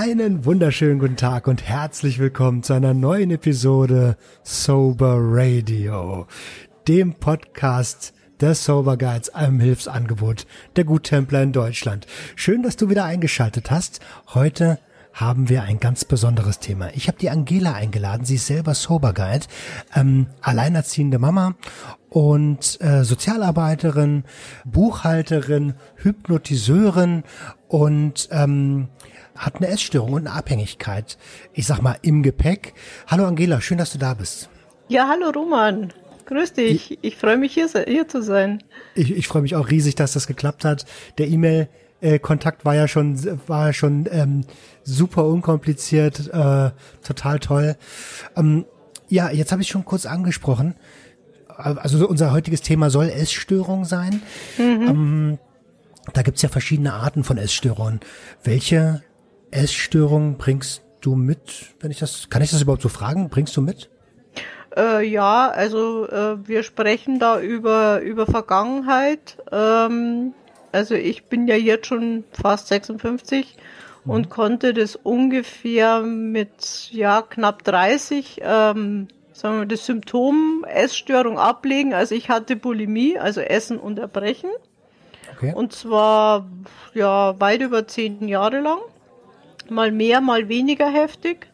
Einen wunderschönen guten Tag und herzlich willkommen zu einer neuen Episode Sober Radio, dem Podcast der Sober Guides, einem Hilfsangebot der Guttempler in Deutschland. Schön, dass du wieder eingeschaltet hast. Heute haben wir ein ganz besonderes Thema. Ich habe die Angela eingeladen, sie ist selber Sober Guide, ähm, alleinerziehende Mama und äh, Sozialarbeiterin, Buchhalterin, Hypnotiseurin und ähm, hat eine Essstörung und eine Abhängigkeit, ich sag mal, im Gepäck. Hallo Angela, schön, dass du da bist. Ja, hallo Roman. Grüß dich. Ich, ich freue mich, hier, hier zu sein. Ich, ich freue mich auch riesig, dass das geklappt hat. Der E-Mail äh, war ja schon war schon ähm, super unkompliziert, äh, total toll. Ähm, ja, jetzt habe ich schon kurz angesprochen. Also unser heutiges Thema soll Essstörung sein. Mhm. Ähm, da gibt's ja verschiedene Arten von Essstörungen. Welche Essstörung bringst du mit? Wenn ich das, kann ich das überhaupt so fragen? Bringst du mit? Äh, ja, also äh, wir sprechen da über über Vergangenheit. Ähm, also ich bin ja jetzt schon fast 56 mhm. und konnte das ungefähr mit ja knapp 30 ähm, sagen wir das Symptom Essstörung ablegen. Also ich hatte Bulimie, also Essen unterbrechen. Okay. Und zwar ja weit über zehn Jahre lang mal mehr, mal weniger heftig.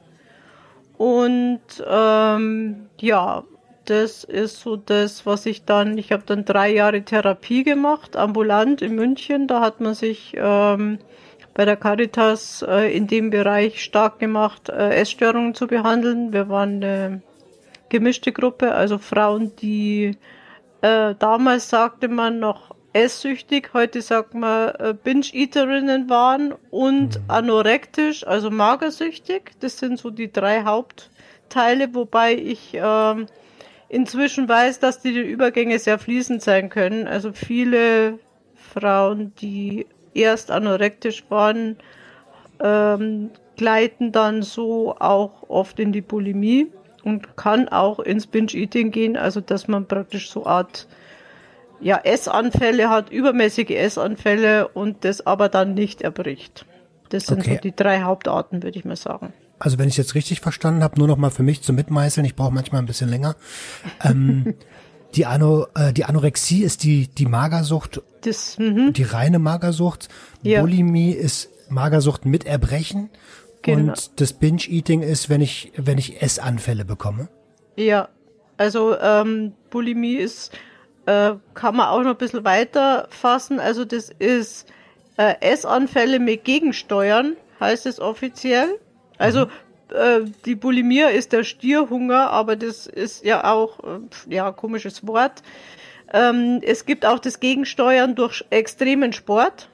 Und ähm, ja, das ist so das, was ich dann, ich habe dann drei Jahre Therapie gemacht, ambulant in München. Da hat man sich ähm, bei der Caritas äh, in dem Bereich stark gemacht, äh, Essstörungen zu behandeln. Wir waren eine gemischte Gruppe, also Frauen, die äh, damals sagte man noch esssüchtig, heute sagt man äh, Binge-Eaterinnen waren und mhm. anorektisch, also magersüchtig. Das sind so die drei Hauptteile, wobei ich ähm, inzwischen weiß, dass die Übergänge sehr fließend sein können. Also viele Frauen, die erst anorektisch waren, ähm, gleiten dann so auch oft in die Bulimie und kann auch ins Binge-Eating gehen, also dass man praktisch so Art ja, Essanfälle hat, übermäßige Essanfälle und das aber dann nicht erbricht. Das sind okay. so die drei Hauptarten, würde ich mal sagen. Also wenn ich jetzt richtig verstanden habe, nur noch mal für mich zum Mitmeißeln, ich brauche manchmal ein bisschen länger. Ähm, die, Ano, äh, die Anorexie ist die, die Magersucht, das, mh. die reine Magersucht. Ja. Bulimie ist Magersucht mit Erbrechen. Genau. Und das Binge-Eating ist, wenn ich, wenn ich Essanfälle bekomme. Ja, also ähm, Bulimie ist äh, kann man auch noch ein bisschen weiter fassen. Also das ist äh, Essanfälle mit Gegensteuern, heißt es offiziell. Also mhm. äh, die Bulimie ist der Stierhunger, aber das ist ja auch, äh, ja, komisches Wort. Ähm, es gibt auch das Gegensteuern durch extremen Sport,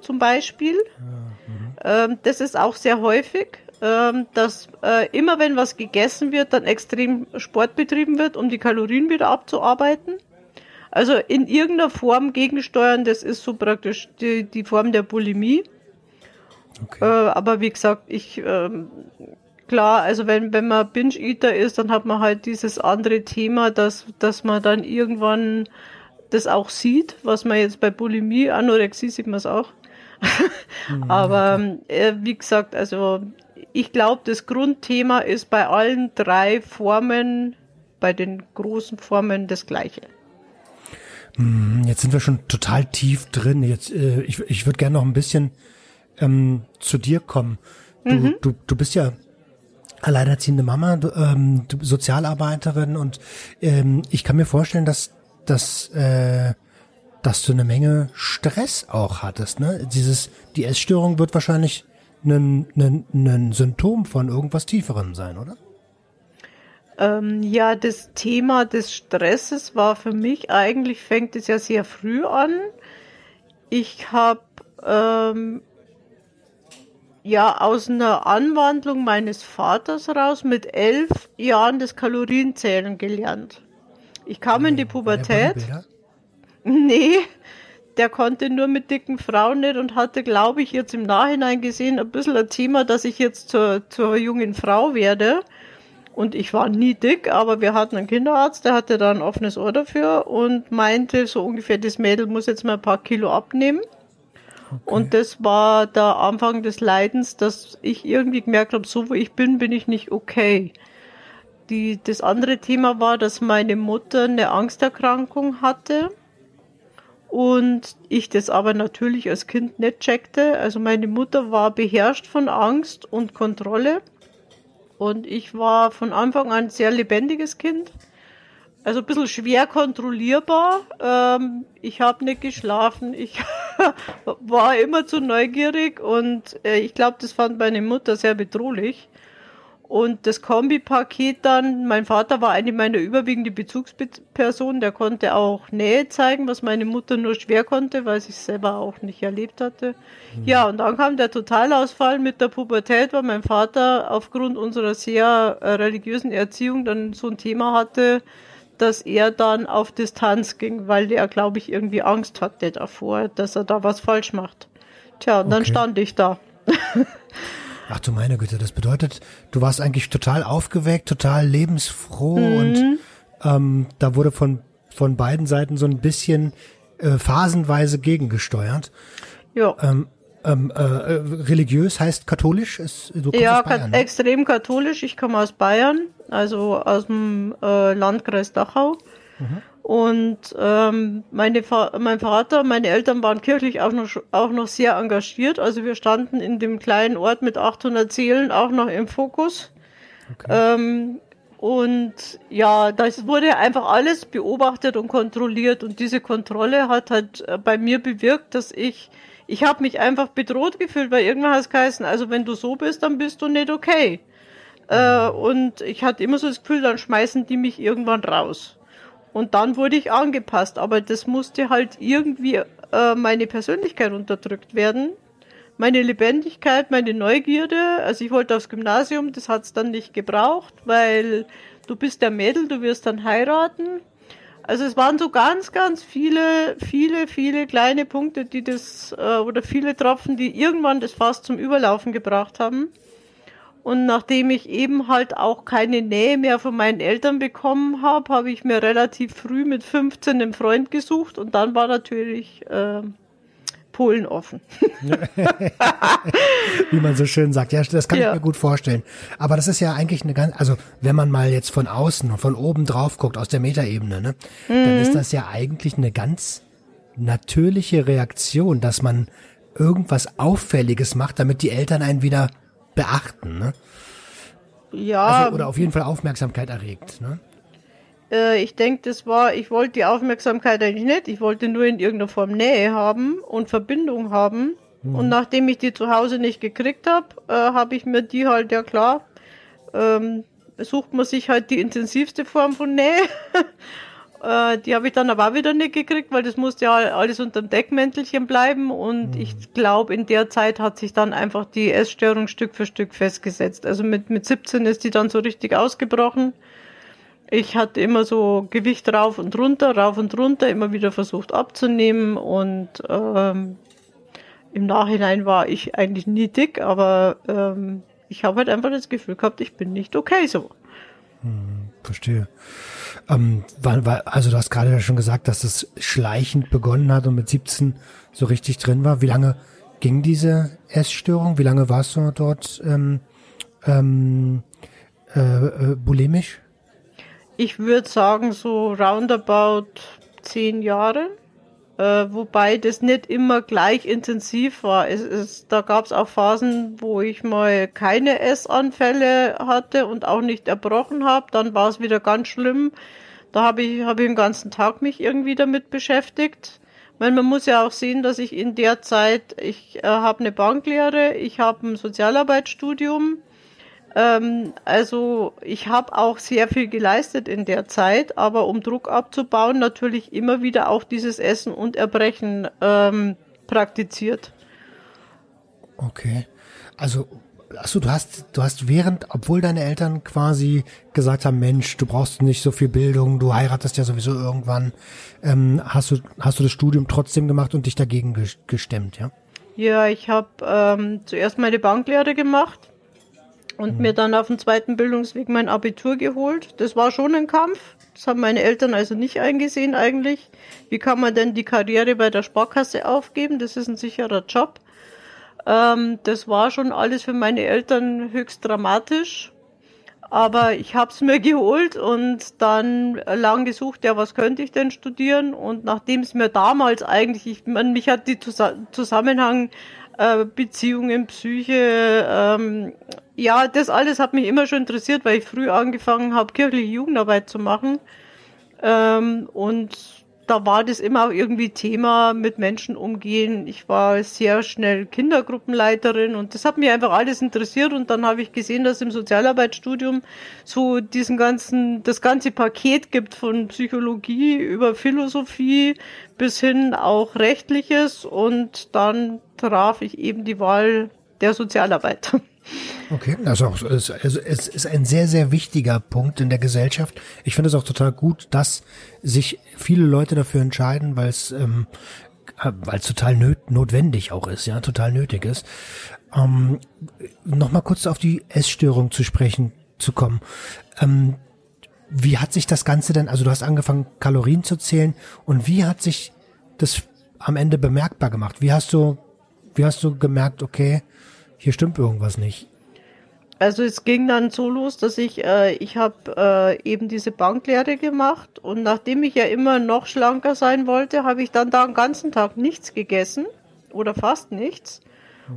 zum Beispiel. Ja, mhm. ähm, das ist auch sehr häufig ähm, dass äh, immer wenn was gegessen wird, dann extrem Sport betrieben wird, um die Kalorien wieder abzuarbeiten. Also in irgendeiner Form gegensteuern, das ist so praktisch die, die Form der Bulimie. Okay. Äh, aber wie gesagt, ich ähm, klar, also wenn, wenn man Binge-Eater ist, dann hat man halt dieses andere Thema, dass, dass man dann irgendwann das auch sieht, was man jetzt bei Bulimie, Anorexie sieht man es auch. mhm, aber äh, wie gesagt, also ich glaube, das Grundthema ist bei allen drei Formen, bei den großen Formen das gleiche. Hm, jetzt sind wir schon total tief drin. Jetzt, äh, ich, ich würde gerne noch ein bisschen ähm, zu dir kommen. Du, mhm. du, du bist ja alleinerziehende Mama, du, ähm, du Sozialarbeiterin und ähm, ich kann mir vorstellen, dass, dass, äh, dass du eine Menge Stress auch hattest. Ne? Dieses, die Essstörung wird wahrscheinlich ein, ein, ein Symptom von irgendwas Tieferem sein, oder? Ähm, ja, das Thema des Stresses war für mich eigentlich, fängt es ja sehr früh an. Ich habe ähm, ja aus einer Anwandlung meines Vaters raus mit elf Jahren das Kalorienzählen gelernt. Ich kam in die hm, Pubertät. Nee, der konnte nur mit dicken Frauen nicht und hatte, glaube ich, jetzt im Nachhinein gesehen ein bisschen ein Thema, dass ich jetzt zur, zur jungen Frau werde. Und ich war nie dick, aber wir hatten einen Kinderarzt, der hatte da ein offenes Ohr dafür und meinte so ungefähr, das Mädel muss jetzt mal ein paar Kilo abnehmen. Okay. Und das war der Anfang des Leidens, dass ich irgendwie gemerkt habe, so wo ich bin, bin ich nicht okay. Die, das andere Thema war, dass meine Mutter eine Angsterkrankung hatte und ich das aber natürlich als Kind nicht checkte. Also meine Mutter war beherrscht von Angst und Kontrolle und ich war von Anfang an ein sehr lebendiges Kind. Also ein bisschen schwer kontrollierbar. Ähm, ich habe nicht geschlafen. Ich war immer zu neugierig und äh, ich glaube, das fand meine Mutter sehr bedrohlich. Und das Kombipaket dann, mein Vater war eine meiner überwiegenden Bezugspersonen, der konnte auch Nähe zeigen, was meine Mutter nur schwer konnte, weil sie es selber auch nicht erlebt hatte. Mhm. Ja, und dann kam der Totalausfall mit der Pubertät, weil mein Vater aufgrund unserer sehr äh, religiösen Erziehung dann so ein Thema hatte, dass er dann auf Distanz ging, weil er, glaube ich, irgendwie Angst hatte davor, dass er da was falsch macht. Tja, und okay. dann stand ich da. Ach du meine Güte, das bedeutet, du warst eigentlich total aufgeweckt, total lebensfroh mhm. und ähm, da wurde von, von beiden Seiten so ein bisschen äh, phasenweise gegengesteuert. Ja. Ähm, ähm, äh, religiös heißt katholisch? Ist, du ja, Bayern, ne? extrem katholisch. Ich komme aus Bayern, also aus dem äh, Landkreis Dachau. Mhm. Und ähm, meine mein Vater, meine Eltern waren kirchlich auch noch, auch noch sehr engagiert. Also wir standen in dem kleinen Ort mit 800 Seelen auch noch im Fokus. Okay. Ähm, und ja, das wurde einfach alles beobachtet und kontrolliert. Und diese Kontrolle hat halt äh, bei mir bewirkt, dass ich, ich habe mich einfach bedroht gefühlt, weil irgendwann hat es geheißen, also wenn du so bist, dann bist du nicht okay. Äh, und ich hatte immer so das Gefühl, dann schmeißen die mich irgendwann raus. Und dann wurde ich angepasst, aber das musste halt irgendwie äh, meine Persönlichkeit unterdrückt werden. Meine Lebendigkeit, meine Neugierde. Also ich wollte aufs Gymnasium, das hat's dann nicht gebraucht, weil du bist der Mädel, du wirst dann heiraten. Also es waren so ganz, ganz viele, viele, viele kleine Punkte, die das, äh, oder viele Tropfen, die irgendwann das Fass zum Überlaufen gebracht haben. Und nachdem ich eben halt auch keine Nähe mehr von meinen Eltern bekommen habe, habe ich mir relativ früh mit 15 einen Freund gesucht und dann war natürlich äh, Polen offen. Wie man so schön sagt. Ja, das kann ja. ich mir gut vorstellen. Aber das ist ja eigentlich eine ganz, also wenn man mal jetzt von außen, von oben drauf guckt, aus der Metaebene, ne, mhm. dann ist das ja eigentlich eine ganz natürliche Reaktion, dass man irgendwas Auffälliges macht, damit die Eltern einen wieder beachten, ne? Ja. Also, oder auf jeden Fall Aufmerksamkeit erregt, ne? Äh, ich denke, das war, ich wollte die Aufmerksamkeit eigentlich nicht. Ich wollte nur in irgendeiner Form Nähe haben und Verbindung haben. Mhm. Und nachdem ich die zu Hause nicht gekriegt habe, äh, habe ich mir die halt, ja klar, ähm, sucht man sich halt die intensivste Form von Nähe. Äh, die habe ich dann aber auch wieder nicht gekriegt, weil das musste ja alles unter dem Deckmäntelchen bleiben. Und mhm. ich glaube, in der Zeit hat sich dann einfach die Essstörung Stück für Stück festgesetzt. Also mit, mit 17 ist die dann so richtig ausgebrochen. Ich hatte immer so Gewicht rauf und runter, rauf und runter, immer wieder versucht abzunehmen und ähm, im Nachhinein war ich eigentlich nie dick, aber ähm, ich habe halt einfach das Gefühl gehabt, ich bin nicht okay so. Hm, verstehe. Ähm, war, war, also du hast gerade ja schon gesagt, dass es schleichend begonnen hat und mit 17 so richtig drin war. Wie lange ging diese Essstörung? Wie lange warst du dort ähm, ähm, äh, äh, bulimisch? Ich würde sagen so roundabout zehn Jahre. Äh, wobei das nicht immer gleich intensiv war. Es, es, da gab es auch Phasen, wo ich mal keine Essanfälle hatte und auch nicht erbrochen habe. Dann war es wieder ganz schlimm. Da habe ich, hab ich den ganzen Tag mich irgendwie damit beschäftigt. Weil man muss ja auch sehen, dass ich in der Zeit, ich äh, habe eine Banklehre, ich habe ein Sozialarbeitsstudium, ähm, also ich habe auch sehr viel geleistet in der Zeit, aber um Druck abzubauen, natürlich immer wieder auch dieses Essen und Erbrechen ähm, praktiziert. Okay. Also Achso, du hast, du hast während, obwohl deine Eltern quasi gesagt haben, Mensch, du brauchst nicht so viel Bildung, du heiratest ja sowieso irgendwann, ähm, hast du, hast du das Studium trotzdem gemacht und dich dagegen gestemmt, ja? Ja, ich habe ähm, zuerst meine Banklehre gemacht und mhm. mir dann auf dem zweiten Bildungsweg mein Abitur geholt. Das war schon ein Kampf. Das haben meine Eltern also nicht eingesehen eigentlich. Wie kann man denn die Karriere bei der Sparkasse aufgeben? Das ist ein sicherer Job. Ähm, das war schon alles für meine Eltern höchst dramatisch. Aber ich habe es mir geholt und dann lang gesucht, ja, was könnte ich denn studieren? Und nachdem es mir damals eigentlich, ich, man, mich hat die Zusammenhang äh, Beziehungen, Psyche, ähm, ja, das alles hat mich immer schon interessiert, weil ich früh angefangen habe, kirchliche Jugendarbeit zu machen. Ähm, und da war das immer auch irgendwie Thema mit Menschen umgehen. Ich war sehr schnell Kindergruppenleiterin und das hat mich einfach alles interessiert und dann habe ich gesehen, dass im Sozialarbeitsstudium so diesen ganzen, das ganze Paket gibt von Psychologie über Philosophie bis hin auch rechtliches und dann traf ich eben die Wahl der Sozialarbeit. Okay, also es, also es ist ein sehr, sehr wichtiger Punkt in der Gesellschaft. Ich finde es auch total gut, dass sich viele Leute dafür entscheiden, weil es ähm, äh, weil es total nöt notwendig auch ist, ja, total nötig ist. Ähm, Nochmal kurz auf die Essstörung zu sprechen zu kommen. Ähm, wie hat sich das Ganze denn, also du hast angefangen, Kalorien zu zählen und wie hat sich das am Ende bemerkbar gemacht? Wie hast du, wie hast du gemerkt, okay, hier stimmt irgendwas nicht. Also es ging dann so los, dass ich, äh, ich habe äh, eben diese Banklehre gemacht und nachdem ich ja immer noch schlanker sein wollte, habe ich dann da den ganzen Tag nichts gegessen oder fast nichts.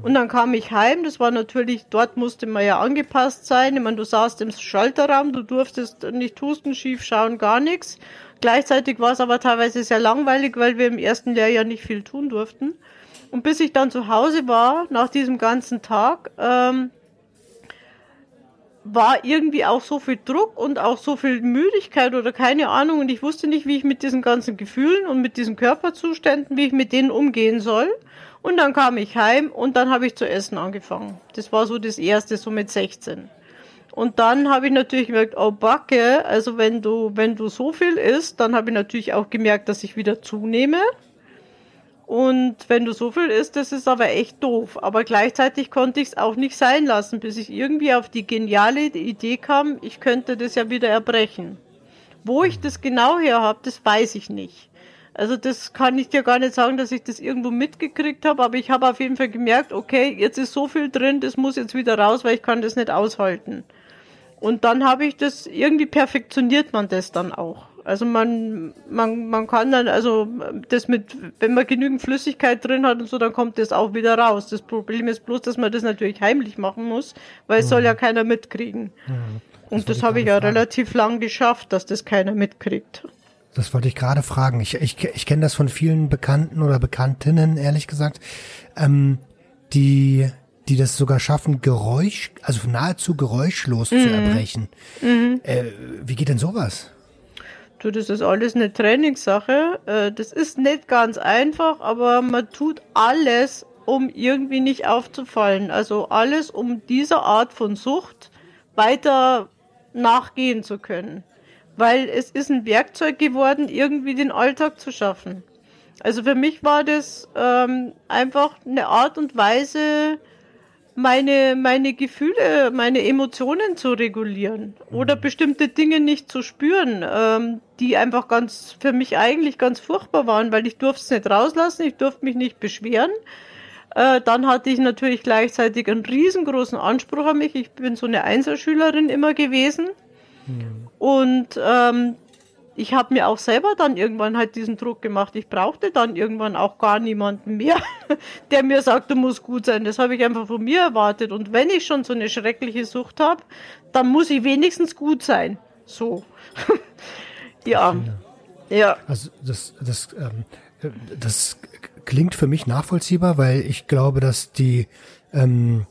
Und dann kam ich heim, das war natürlich, dort musste man ja angepasst sein. Ich meine, du saßt im Schalterraum, du durftest nicht husten, schief schauen, gar nichts. Gleichzeitig war es aber teilweise sehr langweilig, weil wir im ersten Lehrjahr nicht viel tun durften. Und bis ich dann zu Hause war, nach diesem ganzen Tag, ähm, war irgendwie auch so viel Druck und auch so viel Müdigkeit oder keine Ahnung und ich wusste nicht, wie ich mit diesen ganzen Gefühlen und mit diesen Körperzuständen, wie ich mit denen umgehen soll. Und dann kam ich heim und dann habe ich zu essen angefangen. Das war so das erste, so mit 16. Und dann habe ich natürlich gemerkt, oh Backe, also wenn du, wenn du so viel isst, dann habe ich natürlich auch gemerkt, dass ich wieder zunehme. Und wenn du so viel isst, das ist aber echt doof. Aber gleichzeitig konnte ich es auch nicht sein lassen, bis ich irgendwie auf die geniale Idee kam, ich könnte das ja wieder erbrechen. Wo ich das genau her habe, das weiß ich nicht. Also das kann ich dir gar nicht sagen, dass ich das irgendwo mitgekriegt habe, aber ich habe auf jeden Fall gemerkt, okay, jetzt ist so viel drin, das muss jetzt wieder raus, weil ich kann das nicht aushalten. Und dann habe ich das, irgendwie perfektioniert man das dann auch. Also man, man, man kann dann, also das mit, wenn man genügend Flüssigkeit drin hat und so, dann kommt das auch wieder raus. Das Problem ist bloß, dass man das natürlich heimlich machen muss, weil es mhm. soll ja keiner mitkriegen. Mhm. Und das, habe ich ja fragen. relativ lang geschafft, dass das keiner mitkriegt. Das wollte ich gerade fragen. Ich, ich, ich kenne das von vielen Bekannten oder Bekanntinnen, ehrlich gesagt, ähm, die die das sogar schaffen, Geräusch, also nahezu geräuschlos mhm. zu erbrechen. Mhm. Äh, wie geht denn sowas? Du, das ist alles eine Trainingssache. Äh, das ist nicht ganz einfach, aber man tut alles, um irgendwie nicht aufzufallen. Also alles, um dieser Art von Sucht weiter nachgehen zu können. Weil es ist ein Werkzeug geworden, irgendwie den Alltag zu schaffen. Also für mich war das ähm, einfach eine Art und Weise, meine, meine Gefühle, meine Emotionen zu regulieren oder mhm. bestimmte Dinge nicht zu spüren, ähm, die einfach ganz, für mich eigentlich ganz furchtbar waren, weil ich durfte es nicht rauslassen, ich durfte mich nicht beschweren. Äh, dann hatte ich natürlich gleichzeitig einen riesengroßen Anspruch an mich. Ich bin so eine Einzelschülerin immer gewesen. Mhm. Und ähm, ich habe mir auch selber dann irgendwann halt diesen Druck gemacht. Ich brauchte dann irgendwann auch gar niemanden mehr, der mir sagt, du musst gut sein. Das habe ich einfach von mir erwartet. Und wenn ich schon so eine schreckliche Sucht habe, dann muss ich wenigstens gut sein. So. ja. Ja. Also das, das, ähm, das klingt für mich nachvollziehbar, weil ich glaube, dass die, ähm,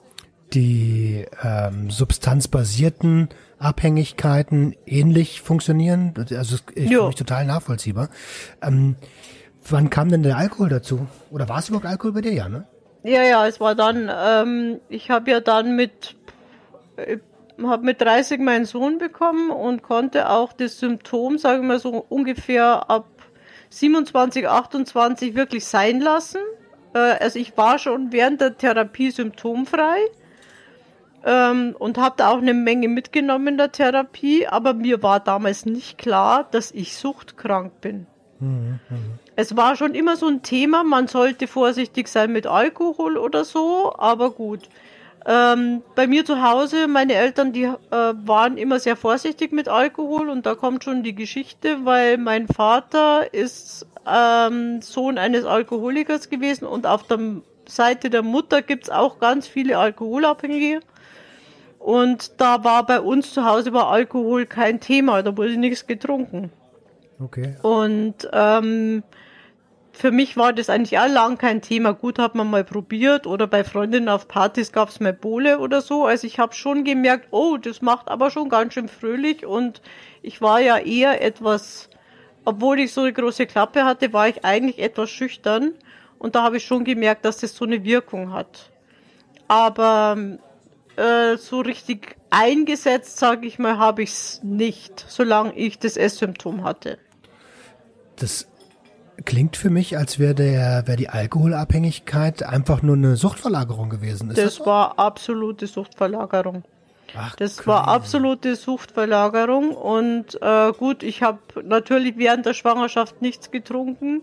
die ähm, substanzbasierten Abhängigkeiten ähnlich funktionieren. Also ich finde mich total nachvollziehbar. Ähm, wann kam denn der Alkohol dazu? Oder war es überhaupt Alkohol bei dir, ja, ne? Ja, ja, es war dann, ähm, ich habe ja dann mit, äh, habe mit 30 meinen Sohn bekommen und konnte auch das Symptom, sagen wir so ungefähr ab 27, 28 wirklich sein lassen. Äh, also ich war schon während der Therapie symptomfrei ähm, und habe da auch eine Menge mitgenommen in der Therapie, aber mir war damals nicht klar, dass ich suchtkrank bin. Es war schon immer so ein Thema, man sollte vorsichtig sein mit Alkohol oder so, aber gut. Ähm, bei mir zu Hause, meine Eltern, die äh, waren immer sehr vorsichtig mit Alkohol und da kommt schon die Geschichte, weil mein Vater ist ähm, Sohn eines Alkoholikers gewesen und auf der Seite der Mutter gibt's auch ganz viele Alkoholabhängige. Und da war bei uns zu Hause war Alkohol kein Thema, da wurde nichts getrunken. Okay. Und ähm, für mich war das eigentlich auch lang kein Thema. Gut, hat man mal probiert oder bei Freundinnen auf Partys gab's mal Bowle oder so. Also ich habe schon gemerkt, oh, das macht aber schon ganz schön fröhlich und ich war ja eher etwas, obwohl ich so eine große Klappe hatte, war ich eigentlich etwas schüchtern und da habe ich schon gemerkt, dass das so eine Wirkung hat. Aber äh, so richtig eingesetzt, sage ich mal, habe ich es nicht, solange ich das Esssymptom hatte. Das klingt für mich, als wäre der, wäre die Alkoholabhängigkeit einfach nur eine Suchtverlagerung gewesen. Ist das, das war absolute Suchtverlagerung. Ach, das okay. war absolute Suchtverlagerung und äh, gut, ich habe natürlich während der Schwangerschaft nichts getrunken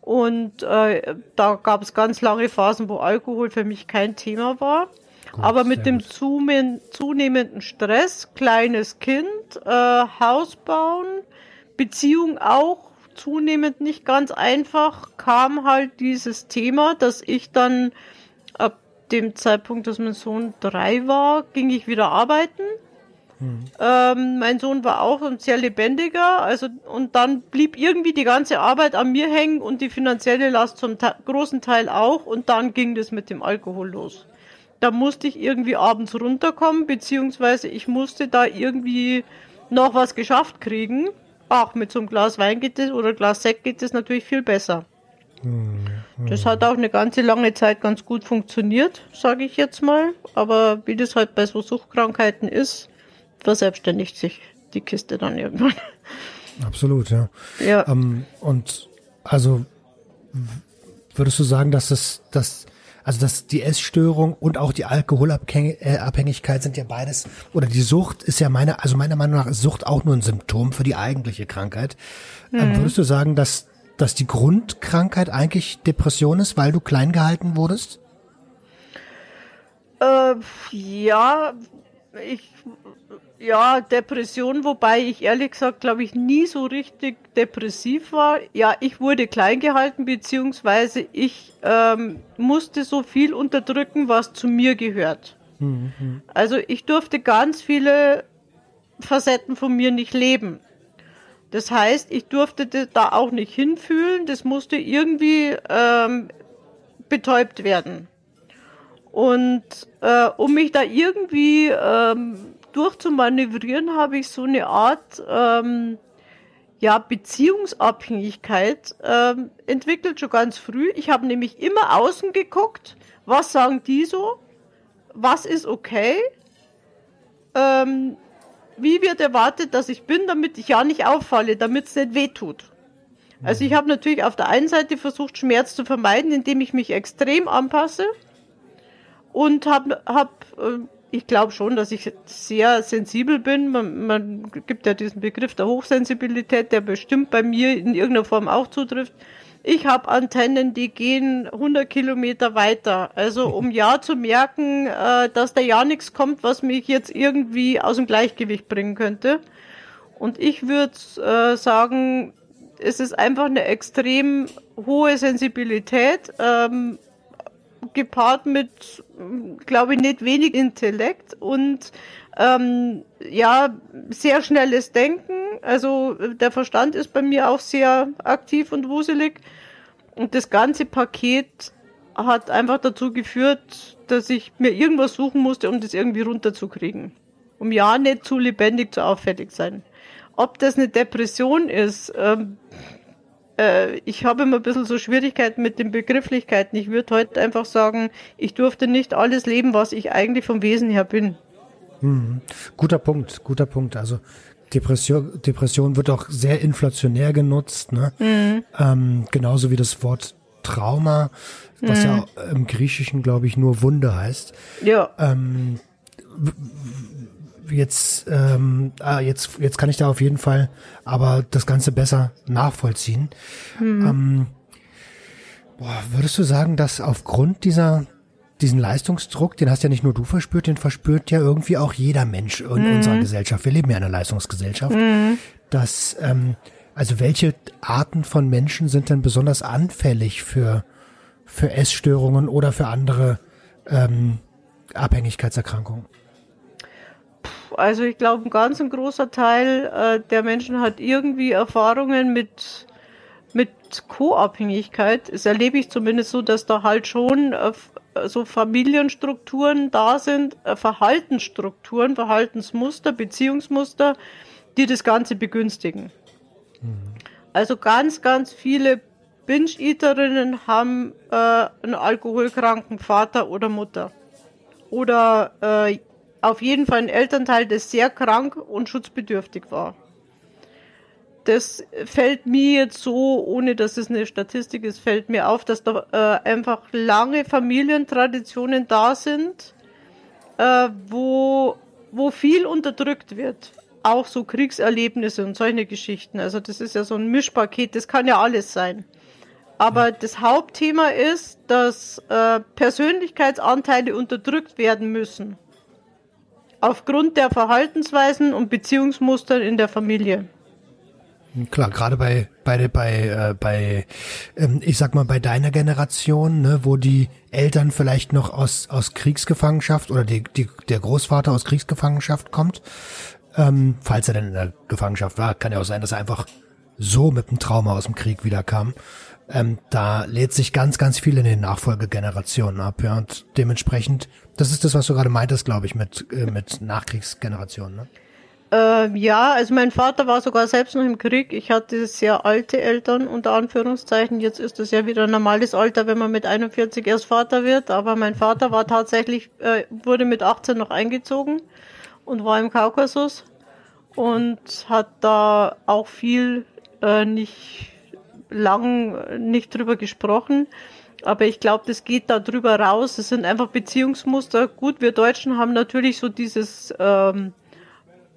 und äh, da gab es ganz lange Phasen, wo Alkohol für mich kein Thema war. Gut, Aber mit dem zunehmenden Stress, kleines Kind, äh, Haus bauen, Beziehung auch zunehmend nicht ganz einfach, kam halt dieses Thema, dass ich dann ab dem Zeitpunkt, dass mein Sohn drei war, ging ich wieder arbeiten. Mhm. Ähm, mein Sohn war auch ein sehr lebendiger, also und dann blieb irgendwie die ganze Arbeit an mir hängen und die finanzielle Last zum großen Teil auch und dann ging das mit dem Alkohol los. Da musste ich irgendwie abends runterkommen, beziehungsweise ich musste da irgendwie noch was geschafft kriegen. Ach, mit so einem Glas Wein geht es oder Glas Sekt geht es natürlich viel besser. Hm, hm. Das hat auch eine ganze lange Zeit ganz gut funktioniert, sage ich jetzt mal. Aber wie das halt bei so Suchtkrankheiten ist, verselbstständigt sich die Kiste dann irgendwann. Absolut, ja. Ja. Ähm, und also würdest du sagen, dass es, dass also dass die Essstörung und auch die Alkoholabhängigkeit sind ja beides, oder die Sucht ist ja meine, also meiner Meinung nach ist Sucht auch nur ein Symptom für die eigentliche Krankheit. Ähm, mhm. würdest du sagen, dass, dass die Grundkrankheit eigentlich Depression ist, weil du klein gehalten wurdest? Äh, ja, ich ja, Depression, wobei ich ehrlich gesagt, glaube ich, nie so richtig depressiv war. Ja, ich wurde klein gehalten, beziehungsweise ich ähm, musste so viel unterdrücken, was zu mir gehört. Mhm. Also ich durfte ganz viele Facetten von mir nicht leben. Das heißt, ich durfte da auch nicht hinfühlen, das musste irgendwie ähm, betäubt werden. Und äh, um mich da irgendwie ähm, durchzumanövrieren, habe ich so eine Art ähm, ja, Beziehungsabhängigkeit ähm, entwickelt, schon ganz früh. Ich habe nämlich immer außen geguckt, was sagen die so, was ist okay, ähm, wie wird erwartet, dass ich bin, damit ich ja nicht auffalle, damit es nicht wehtut. Also ich habe natürlich auf der einen Seite versucht, Schmerz zu vermeiden, indem ich mich extrem anpasse und habe hab, äh, ich glaube schon, dass ich sehr sensibel bin. Man, man gibt ja diesen Begriff der Hochsensibilität, der bestimmt bei mir in irgendeiner Form auch zutrifft. Ich habe Antennen, die gehen 100 Kilometer weiter. Also um ja zu merken, äh, dass da ja nichts kommt, was mich jetzt irgendwie aus dem Gleichgewicht bringen könnte. Und ich würde äh, sagen, es ist einfach eine extrem hohe Sensibilität. Ähm, gepaart mit, glaube ich, nicht wenig Intellekt und ähm, ja, sehr schnelles Denken. Also der Verstand ist bei mir auch sehr aktiv und wuselig. Und das ganze Paket hat einfach dazu geführt, dass ich mir irgendwas suchen musste, um das irgendwie runterzukriegen. Um ja nicht zu lebendig, zu auffällig sein. Ob das eine Depression ist, ähm, äh, ich habe immer ein bisschen so Schwierigkeiten mit den Begrifflichkeiten. Ich würde heute einfach sagen, ich durfte nicht alles leben, was ich eigentlich vom Wesen her bin. Hm. Guter Punkt, guter Punkt. Also Depression, Depression wird auch sehr inflationär genutzt, ne? Mhm. Ähm, genauso wie das Wort Trauma, was mhm. ja im Griechischen, glaube ich, nur Wunde heißt. Ja. Ähm, jetzt, ähm, ah, jetzt, jetzt kann ich da auf jeden Fall aber das Ganze besser nachvollziehen. Mhm. Ähm, boah, würdest du sagen, dass aufgrund dieser diesen Leistungsdruck, den hast ja nicht nur du verspürt, den verspürt ja irgendwie auch jeder Mensch in mhm. unserer Gesellschaft. Wir leben ja in einer Leistungsgesellschaft. Mhm. Dass, ähm, also welche Arten von Menschen sind denn besonders anfällig für, für Essstörungen oder für andere ähm, Abhängigkeitserkrankungen? Also ich glaube, ein ganz ein großer Teil äh, der Menschen hat irgendwie Erfahrungen mit, mit Co-Abhängigkeit. Das erlebe ich zumindest so, dass da halt schon äh, so Familienstrukturen da sind, äh, Verhaltensstrukturen, Verhaltensmuster, Beziehungsmuster, die das Ganze begünstigen. Mhm. Also ganz, ganz viele Binge-Eaterinnen haben äh, einen alkoholkranken Vater oder Mutter. Oder äh, auf jeden Fall ein Elternteil, das sehr krank und schutzbedürftig war. Das fällt mir jetzt so, ohne dass es eine Statistik ist, fällt mir auf, dass da äh, einfach lange Familientraditionen da sind, äh, wo, wo viel unterdrückt wird. Auch so Kriegserlebnisse und solche Geschichten. Also das ist ja so ein Mischpaket, das kann ja alles sein. Aber das Hauptthema ist, dass äh, Persönlichkeitsanteile unterdrückt werden müssen aufgrund der Verhaltensweisen und Beziehungsmuster in der Familie. Klar, gerade bei bei bei äh, bei ähm, ich sag mal bei deiner Generation, ne, wo die Eltern vielleicht noch aus aus Kriegsgefangenschaft oder die, die der Großvater aus Kriegsgefangenschaft kommt, ähm, falls er denn in der Gefangenschaft war, kann ja auch sein, dass er einfach so mit dem Trauma aus dem Krieg wiederkam ähm, da lädt sich ganz, ganz viel in den Nachfolgegenerationen ab, ja. Und dementsprechend, das ist das, was du gerade meintest, glaube ich, mit, äh, mit Nachkriegsgenerationen, ne? Ähm, ja, also mein Vater war sogar selbst noch im Krieg. Ich hatte sehr alte Eltern, unter Anführungszeichen. Jetzt ist es ja wieder ein normales Alter, wenn man mit 41 erst Vater wird. Aber mein Vater war tatsächlich, äh, wurde mit 18 noch eingezogen und war im Kaukasus und hat da auch viel äh, nicht lang nicht drüber gesprochen. Aber ich glaube, das geht da drüber raus. Es sind einfach Beziehungsmuster. Gut, wir Deutschen haben natürlich so dieses ähm,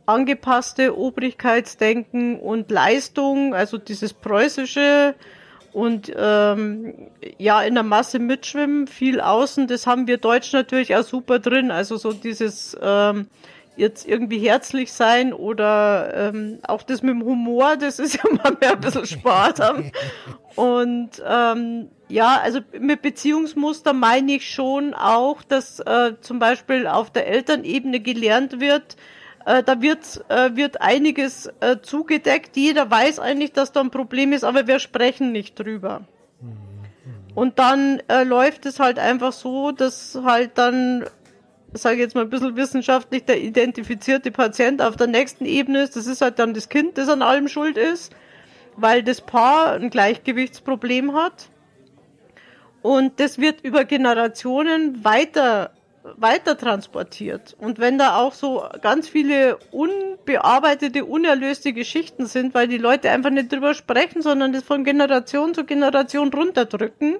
angepasste Obrigkeitsdenken und Leistung, also dieses preußische und ähm, ja in der Masse mitschwimmen, viel außen. Das haben wir Deutschen natürlich auch super drin. Also so dieses ähm, jetzt irgendwie herzlich sein oder ähm, auch das mit dem Humor, das ist ja mal mehr ein bisschen sparsam. Und ähm, ja, also mit Beziehungsmuster meine ich schon auch, dass äh, zum Beispiel auf der Elternebene gelernt wird, äh, da wird, äh, wird einiges äh, zugedeckt. Jeder weiß eigentlich, dass da ein Problem ist, aber wir sprechen nicht drüber. Und dann äh, läuft es halt einfach so, dass halt dann sage ich jetzt mal ein bisschen wissenschaftlich, der identifizierte Patient auf der nächsten Ebene ist. Das ist halt dann das Kind, das an allem schuld ist, weil das Paar ein Gleichgewichtsproblem hat. Und das wird über Generationen weiter, weiter transportiert. Und wenn da auch so ganz viele unbearbeitete, unerlöste Geschichten sind, weil die Leute einfach nicht drüber sprechen, sondern das von Generation zu Generation runterdrücken,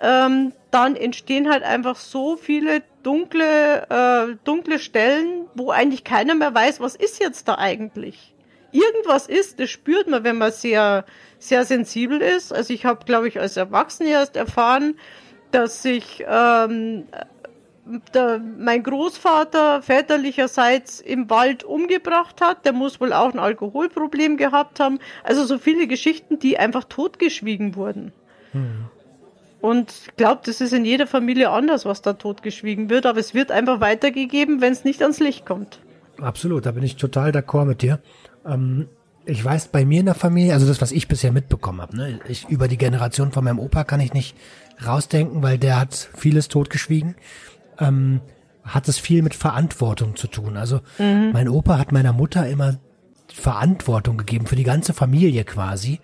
ähm, dann entstehen halt einfach so viele dunkle, äh, dunkle Stellen, wo eigentlich keiner mehr weiß, was ist jetzt da eigentlich. Irgendwas ist, das spürt man, wenn man sehr, sehr sensibel ist. Also ich habe, glaube ich, als Erwachsene erst erfahren, dass sich ähm, der, mein Großvater väterlicherseits im Wald umgebracht hat. Der muss wohl auch ein Alkoholproblem gehabt haben. Also so viele Geschichten, die einfach totgeschwiegen wurden. Hm. Und ich glaube, das ist in jeder Familie anders, was da totgeschwiegen wird, aber es wird einfach weitergegeben, wenn es nicht ans Licht kommt. Absolut, da bin ich total d'accord mit dir. Ähm, ich weiß, bei mir in der Familie, also das, was ich bisher mitbekommen habe, ne, ich, über die Generation von meinem Opa kann ich nicht rausdenken, weil der hat vieles totgeschwiegen. Ähm, hat es viel mit Verantwortung zu tun. Also mhm. mein Opa hat meiner Mutter immer Verantwortung gegeben für die ganze Familie quasi.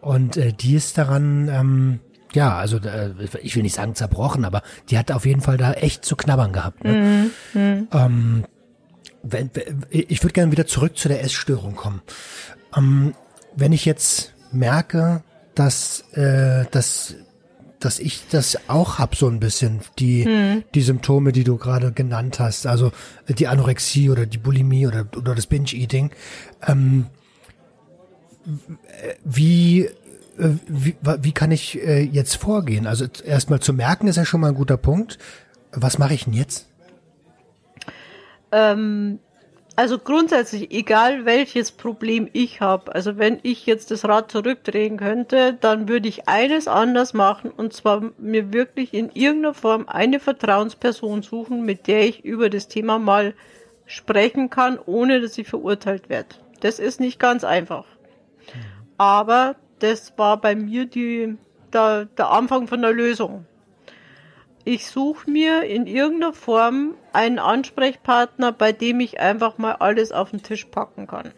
Und äh, die ist daran ähm, ja, also äh, ich will nicht sagen zerbrochen, aber die hat auf jeden Fall da echt zu knabbern gehabt. Ne? Mhm. mhm. Ähm, wenn, ich würde gerne wieder zurück zu der Essstörung kommen. Ähm, wenn ich jetzt merke, dass, äh, dass, dass ich das auch hab so ein bisschen, die, hm. die Symptome, die du gerade genannt hast, also die Anorexie oder die Bulimie oder, oder das Binge-Eating. Ähm, wie, äh, wie, wie kann ich äh, jetzt vorgehen? Also erstmal zu merken ist ja schon mal ein guter Punkt. Was mache ich denn jetzt? Ähm, also grundsätzlich, egal welches Problem ich habe, also wenn ich jetzt das Rad zurückdrehen könnte, dann würde ich eines anders machen und zwar mir wirklich in irgendeiner Form eine Vertrauensperson suchen, mit der ich über das Thema mal sprechen kann, ohne dass ich verurteilt werde. Das ist nicht ganz einfach. Aber das war bei mir die, der, der Anfang von der Lösung ich suche mir in irgendeiner Form einen Ansprechpartner, bei dem ich einfach mal alles auf den Tisch packen kann.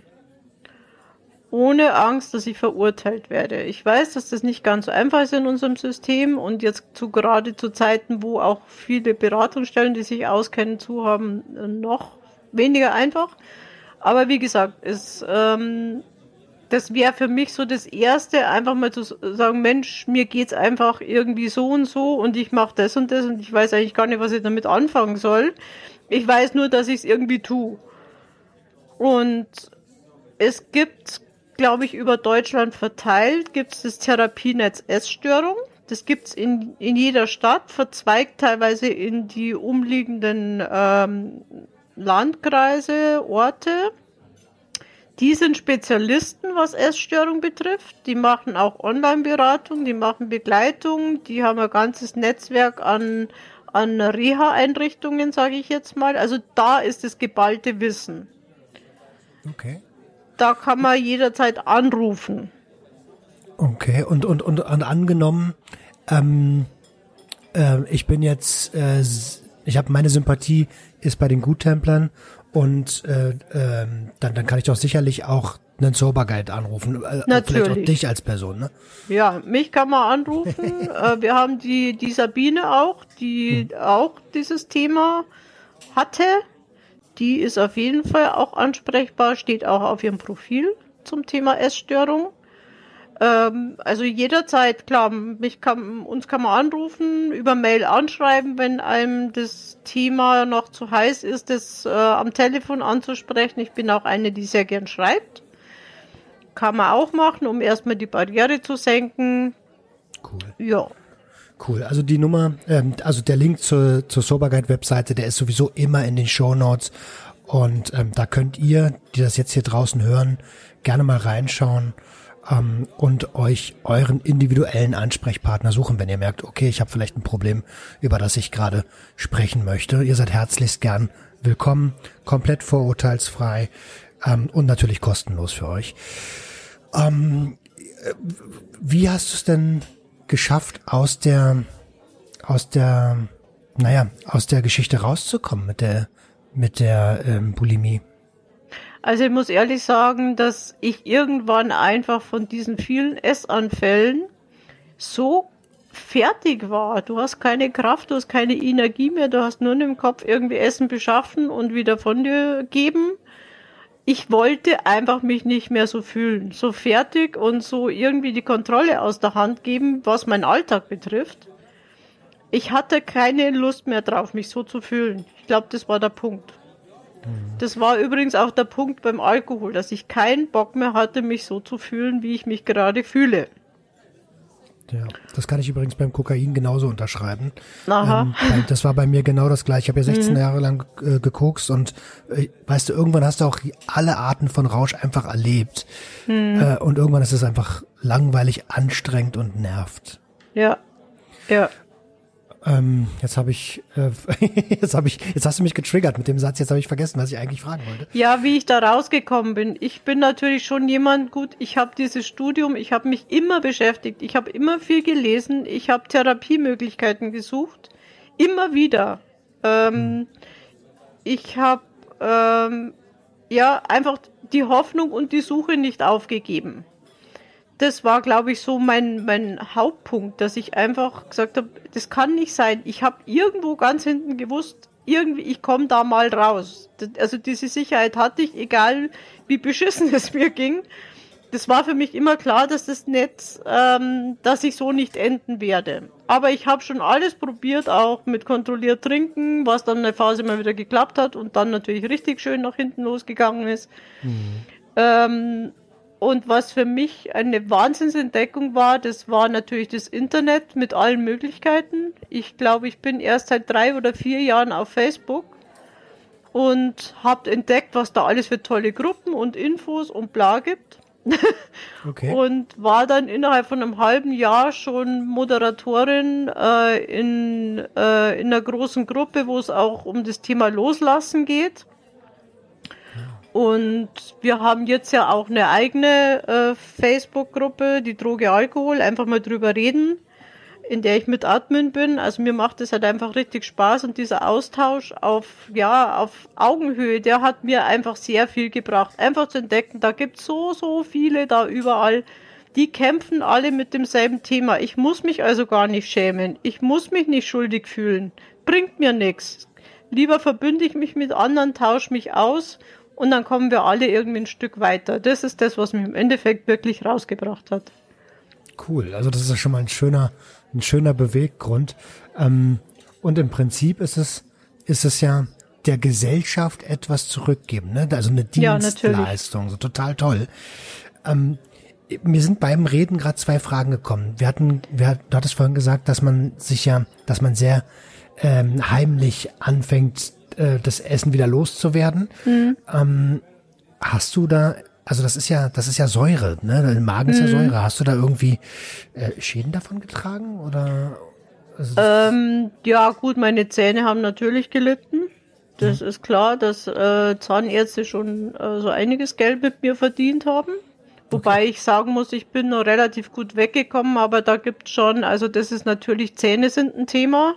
Ohne Angst, dass ich verurteilt werde. Ich weiß, dass das nicht ganz so einfach ist in unserem System und jetzt zu gerade zu Zeiten, wo auch viele Beratungsstellen, die sich auskennen, zu haben, noch weniger einfach. Aber wie gesagt, es ähm, das wäre für mich so das Erste, einfach mal zu sagen, Mensch, mir geht's einfach irgendwie so und so und ich mache das und das und ich weiß eigentlich gar nicht, was ich damit anfangen soll. Ich weiß nur, dass ich es irgendwie tue. Und es gibt, glaube ich, über Deutschland verteilt, gibt es das Therapienetz Essstörung. Das gibt's in, in jeder Stadt, verzweigt teilweise in die umliegenden ähm, Landkreise, Orte. Die sind Spezialisten, was Essstörung betrifft. Die machen auch Online-Beratung, die machen Begleitung, die haben ein ganzes Netzwerk an, an Reha-Einrichtungen, sage ich jetzt mal. Also da ist das geballte Wissen. Okay. Da kann man jederzeit anrufen. Okay, und, und, und, und angenommen, ähm, äh, ich bin jetzt, äh, ich habe meine Sympathie ist bei den Guttemplern und äh, äh, dann, dann kann ich doch sicherlich auch einen Sober Guide anrufen. Äh, Natürlich. Vielleicht auch dich als Person, ne? Ja, mich kann man anrufen. äh, wir haben die, die Sabine auch, die hm. auch dieses Thema hatte. Die ist auf jeden Fall auch ansprechbar, steht auch auf ihrem Profil zum Thema Essstörung. Ähm, also jederzeit, klar, mich kann, uns kann man anrufen, über Mail anschreiben, wenn einem das Thema noch zu heiß ist, das äh, am Telefon anzusprechen. Ich bin auch eine, die sehr gern schreibt. Kann man auch machen, um erstmal die Barriere zu senken. Cool. Ja. Cool. Also die Nummer, ähm, also der Link zur, zur Soberguide-Webseite, der ist sowieso immer in den Show Notes. Und ähm, da könnt ihr, die das jetzt hier draußen hören, gerne mal reinschauen ähm, und euch euren individuellen Ansprechpartner suchen, wenn ihr merkt, okay, ich habe vielleicht ein Problem, über das ich gerade sprechen möchte. Ihr seid herzlichst gern willkommen, komplett vorurteilsfrei ähm, und natürlich kostenlos für euch. Ähm, wie hast du es denn geschafft, aus der, aus der, naja, aus der Geschichte rauszukommen mit der, mit der ähm, Bulimie? Also ich muss ehrlich sagen, dass ich irgendwann einfach von diesen vielen Essanfällen so fertig war. Du hast keine Kraft, du hast keine Energie mehr, du hast nur im Kopf irgendwie Essen beschaffen und wieder von dir geben. Ich wollte einfach mich nicht mehr so fühlen, so fertig und so irgendwie die Kontrolle aus der Hand geben, was mein Alltag betrifft. Ich hatte keine Lust mehr drauf, mich so zu fühlen. Ich glaube, das war der Punkt. Das war übrigens auch der Punkt beim Alkohol, dass ich keinen Bock mehr hatte, mich so zu fühlen, wie ich mich gerade fühle. Ja, das kann ich übrigens beim Kokain genauso unterschreiben. Aha. Ähm, das war bei mir genau das gleiche. Ich habe ja 16 mhm. Jahre lang äh, gekokst und äh, weißt du, irgendwann hast du auch alle Arten von Rausch einfach erlebt. Mhm. Äh, und irgendwann ist es einfach langweilig, anstrengend und nervt. Ja. Ja. Ähm, jetzt habe ich, äh, jetzt habe ich, jetzt hast du mich getriggert mit dem Satz. Jetzt habe ich vergessen, was ich eigentlich fragen wollte. Ja, wie ich da rausgekommen bin. Ich bin natürlich schon jemand gut. Ich habe dieses Studium, ich habe mich immer beschäftigt. Ich habe immer viel gelesen. Ich habe Therapiemöglichkeiten gesucht, immer wieder. Ähm, hm. Ich habe ähm, ja einfach die Hoffnung und die Suche nicht aufgegeben das war, glaube ich, so mein, mein Hauptpunkt, dass ich einfach gesagt habe, das kann nicht sein. Ich habe irgendwo ganz hinten gewusst, irgendwie, ich komme da mal raus. Also diese Sicherheit hatte ich, egal wie beschissen es mir ging. Das war für mich immer klar, dass das Netz, ähm, dass ich so nicht enden werde. Aber ich habe schon alles probiert, auch mit kontrolliert trinken, was dann eine Phase mal wieder geklappt hat und dann natürlich richtig schön nach hinten losgegangen ist. Mhm. Ähm, und was für mich eine Wahnsinnsentdeckung war, das war natürlich das Internet mit allen Möglichkeiten. Ich glaube, ich bin erst seit drei oder vier Jahren auf Facebook und habe entdeckt, was da alles für tolle Gruppen und Infos und bla gibt. okay. Und war dann innerhalb von einem halben Jahr schon Moderatorin äh, in, äh, in einer großen Gruppe, wo es auch um das Thema Loslassen geht. Und wir haben jetzt ja auch eine eigene äh, Facebook-Gruppe, die Droge Alkohol, einfach mal drüber reden, in der ich mit Admin bin. Also mir macht es halt einfach richtig Spaß und dieser Austausch auf, ja, auf Augenhöhe, der hat mir einfach sehr viel gebracht. Einfach zu entdecken, da gibt es so, so viele da überall, die kämpfen alle mit demselben Thema. Ich muss mich also gar nicht schämen. Ich muss mich nicht schuldig fühlen. Bringt mir nichts. Lieber verbünde ich mich mit anderen, tausche mich aus und dann kommen wir alle irgendwie ein Stück weiter. Das ist das, was mich im Endeffekt wirklich rausgebracht hat. Cool, also das ist ja schon mal ein schöner, ein schöner Beweggrund. Ähm, und im Prinzip ist es, ist es ja der Gesellschaft etwas zurückgeben, ne? Also eine Dienstleistung, ja, so total toll. Ähm, mir sind beim Reden gerade zwei Fragen gekommen. Wir hatten, wir, du hattest vorhin gesagt, dass man sich ja, dass man sehr ähm, heimlich anfängt, äh, das Essen wieder loszuwerden. Mhm. Ähm, hast du da, also das ist ja, das ist ja Säure, ne? Der Magen ist ja mhm. Säure. Hast du da irgendwie äh, Schäden davon getragen oder? Also ähm, ja, gut, meine Zähne haben natürlich gelitten. Das mhm. ist klar, dass äh, Zahnärzte schon äh, so einiges Geld mit mir verdient haben. Wobei okay. ich sagen muss, ich bin noch relativ gut weggekommen, aber da gibt schon, also das ist natürlich, Zähne sind ein Thema.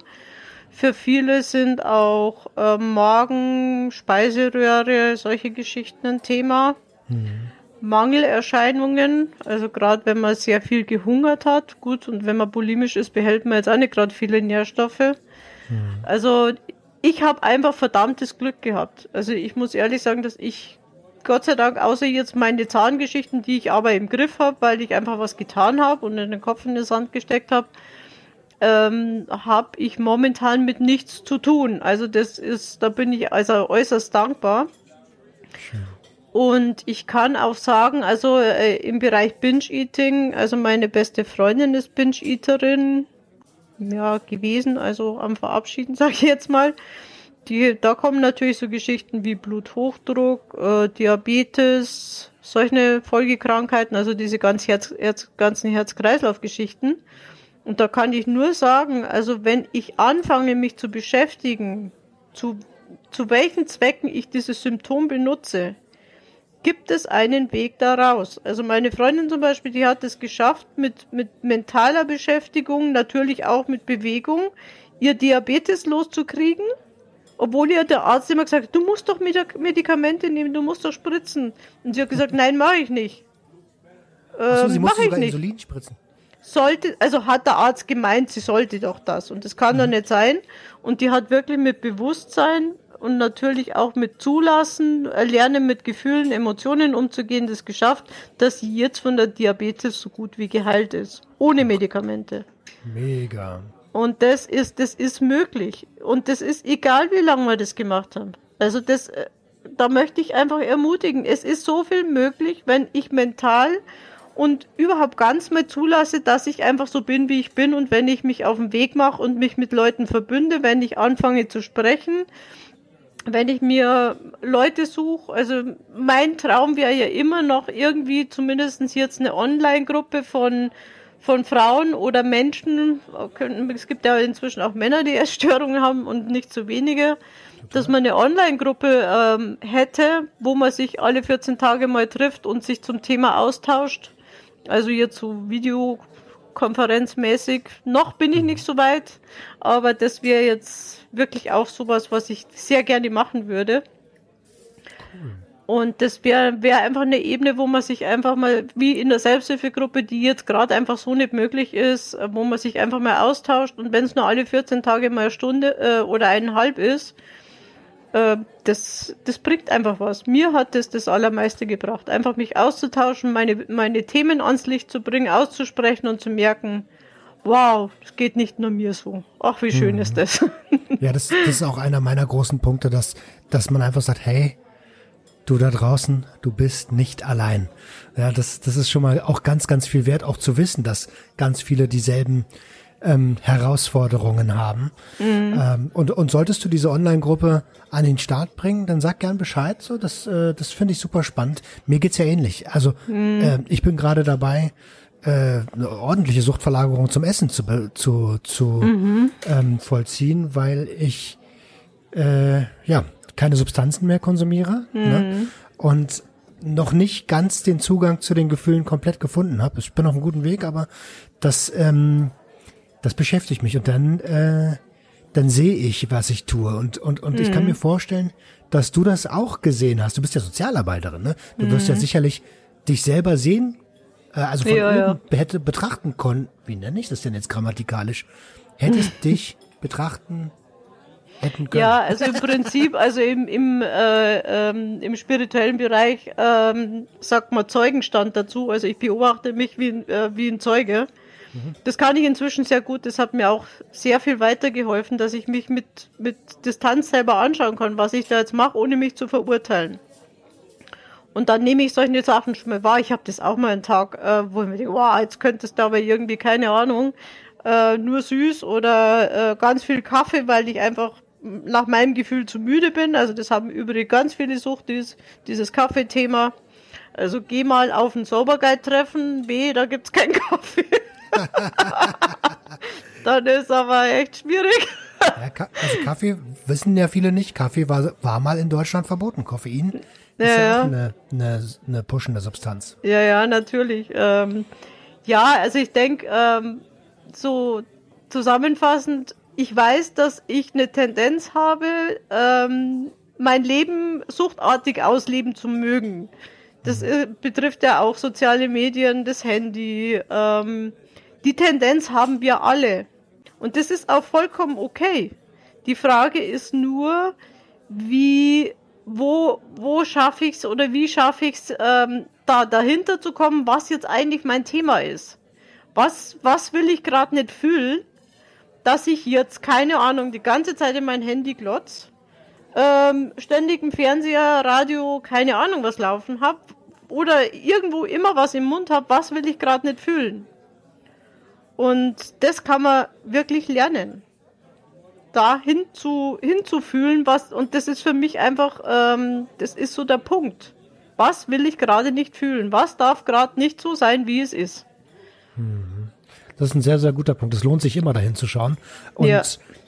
Für viele sind auch äh, Magen, Speiseröhre, solche Geschichten ein Thema. Mhm. Mangelerscheinungen, also gerade wenn man sehr viel gehungert hat, gut, und wenn man bulimisch ist, behält man jetzt auch nicht gerade viele Nährstoffe. Mhm. Also ich habe einfach verdammtes Glück gehabt. Also ich muss ehrlich sagen, dass ich Gott sei Dank, außer jetzt meine Zahngeschichten, die ich aber im Griff habe, weil ich einfach was getan habe und in den Kopf in den Sand gesteckt habe, ähm, habe ich momentan mit nichts zu tun. Also das ist, da bin ich also äußerst dankbar. Und ich kann auch sagen, also äh, im Bereich Binge-Eating, also meine beste Freundin ist Binge-Eaterin, ja, gewesen, also am Verabschieden, sage ich jetzt mal. Die, da kommen natürlich so Geschichten wie Bluthochdruck, äh, Diabetes, solche Folgekrankheiten, also diese ganz Herz, Herz, ganzen Herz-Kreislauf-Geschichten. Und da kann ich nur sagen, also wenn ich anfange, mich zu beschäftigen, zu, zu welchen Zwecken ich dieses Symptom benutze, gibt es einen Weg daraus. Also meine Freundin zum Beispiel, die hat es geschafft, mit, mit mentaler Beschäftigung, natürlich auch mit Bewegung, ihr Diabetes loszukriegen, obwohl ihr der Arzt immer gesagt hat, du musst doch Medikamente nehmen, du musst doch spritzen. Und sie hat gesagt, nein, mache ich nicht. Ähm, Achso, sie ähm, musste sogar nicht. Insulin spritzen sollte, also hat der Arzt gemeint, sie sollte doch das. Und das kann mhm. doch nicht sein. Und die hat wirklich mit Bewusstsein und natürlich auch mit Zulassen, Lernen mit Gefühlen, Emotionen umzugehen, das geschafft, dass sie jetzt von der Diabetes so gut wie geheilt ist. Ohne Medikamente. Mega. Und das ist, das ist möglich. Und das ist egal, wie lange wir das gemacht haben. Also das, äh, da möchte ich einfach ermutigen. Es ist so viel möglich, wenn ich mental und überhaupt ganz mal zulasse, dass ich einfach so bin, wie ich bin. Und wenn ich mich auf den Weg mache und mich mit Leuten verbünde, wenn ich anfange zu sprechen, wenn ich mir Leute suche, also mein Traum wäre ja immer noch irgendwie zumindestens jetzt eine Online-Gruppe von von Frauen oder Menschen, es gibt ja inzwischen auch Männer, die Essstörungen haben und nicht zu wenige, dass man eine Online-Gruppe ähm, hätte, wo man sich alle 14 Tage mal trifft und sich zum Thema austauscht also jetzt so Videokonferenzmäßig. Noch bin ich nicht so weit, aber das wäre jetzt wirklich auch sowas, was ich sehr gerne machen würde. Und das wäre wär einfach eine Ebene, wo man sich einfach mal, wie in der Selbsthilfegruppe, die jetzt gerade einfach so nicht möglich ist, wo man sich einfach mal austauscht und wenn es nur alle 14 Tage mal eine Stunde äh, oder eineinhalb ist, äh, das, das bringt einfach was. Mir hat das das Allermeiste gebracht. Einfach mich auszutauschen, meine, meine Themen ans Licht zu bringen, auszusprechen und zu merken, wow, es geht nicht nur mir so. Ach, wie schön mhm. ist das. ja, das, das ist auch einer meiner großen Punkte, dass, dass man einfach sagt, hey, du da draußen, du bist nicht allein. Ja, das, das ist schon mal auch ganz, ganz viel wert, auch zu wissen, dass ganz viele dieselben ähm, Herausforderungen haben. Mhm. Ähm, und, und solltest du diese Online-Gruppe an den Start bringen, dann sag gern Bescheid. So, das, äh, das finde ich super spannend. Mir geht's ja ähnlich. Also mhm. äh, ich bin gerade dabei, äh, eine ordentliche Suchtverlagerung zum Essen zu, zu, zu mhm. ähm, vollziehen, weil ich äh, ja keine Substanzen mehr konsumiere ne? mhm. ne? und noch nicht ganz den Zugang zu den Gefühlen komplett gefunden habe. Ich bin auf einem guten Weg, aber das ähm, das beschäftigt mich und dann äh, dann sehe ich, was ich tue und und und mhm. ich kann mhm. mir vorstellen, dass du das auch gesehen hast. Du bist ja Sozialarbeiterin, ne? Du mhm. wirst ja mhm. sicherlich dich selber sehen, äh, also von ja, oben ja. hätte betrachten können. Wie nenne ich das denn jetzt grammatikalisch? Hättest dich betrachten. Ja, also im Prinzip, also im, im, äh, ähm, im spirituellen Bereich ähm, sagt man Zeugenstand dazu. Also ich beobachte mich wie, äh, wie ein Zeuge. Das kann ich inzwischen sehr gut. Das hat mir auch sehr viel weitergeholfen, dass ich mich mit, mit Distanz selber anschauen kann, was ich da jetzt mache, ohne mich zu verurteilen. Und dann nehme ich solche Sachen schon mal wahr. Ich habe das auch mal einen Tag, äh, wo ich mir denke, wow, jetzt könntest du aber irgendwie, keine Ahnung, äh, nur süß oder äh, ganz viel Kaffee, weil ich einfach nach meinem Gefühl zu müde bin. Also das haben übrigens ganz viele Sucht, dieses, dieses Kaffeethema. Also geh mal auf ein Sauberguide-Treffen, B, da gibt's keinen Kaffee. Dann ist aber echt schwierig. Ja, also Kaffee wissen ja viele nicht. Kaffee war, war mal in Deutschland verboten. Koffein ist ja, ja auch eine, eine, eine pushende Substanz. Ja, ja, natürlich. Ähm, ja, also ich denke, ähm, so zusammenfassend, ich weiß, dass ich eine Tendenz habe, ähm, mein Leben suchtartig ausleben zu mögen. Das mhm. betrifft ja auch soziale Medien, das Handy, ähm, die Tendenz haben wir alle. Und das ist auch vollkommen okay. Die Frage ist nur, wie, wo, wo schaffe ich es oder wie schaffe ich es, ähm, da dahinter zu kommen, was jetzt eigentlich mein Thema ist. Was, was will ich gerade nicht fühlen, dass ich jetzt, keine Ahnung, die ganze Zeit in mein Handy glotz, ähm, ständig im Fernseher, Radio, keine Ahnung was laufen hab oder irgendwo immer was im Mund hab, was will ich gerade nicht fühlen. Und das kann man wirklich lernen. Da hinzu, hinzufühlen, was, und das ist für mich einfach, ähm, das ist so der Punkt. Was will ich gerade nicht fühlen? Was darf gerade nicht so sein, wie es ist? Mhm. Das ist ein sehr, sehr guter Punkt. Es lohnt sich immer dahin zu schauen. Und ja.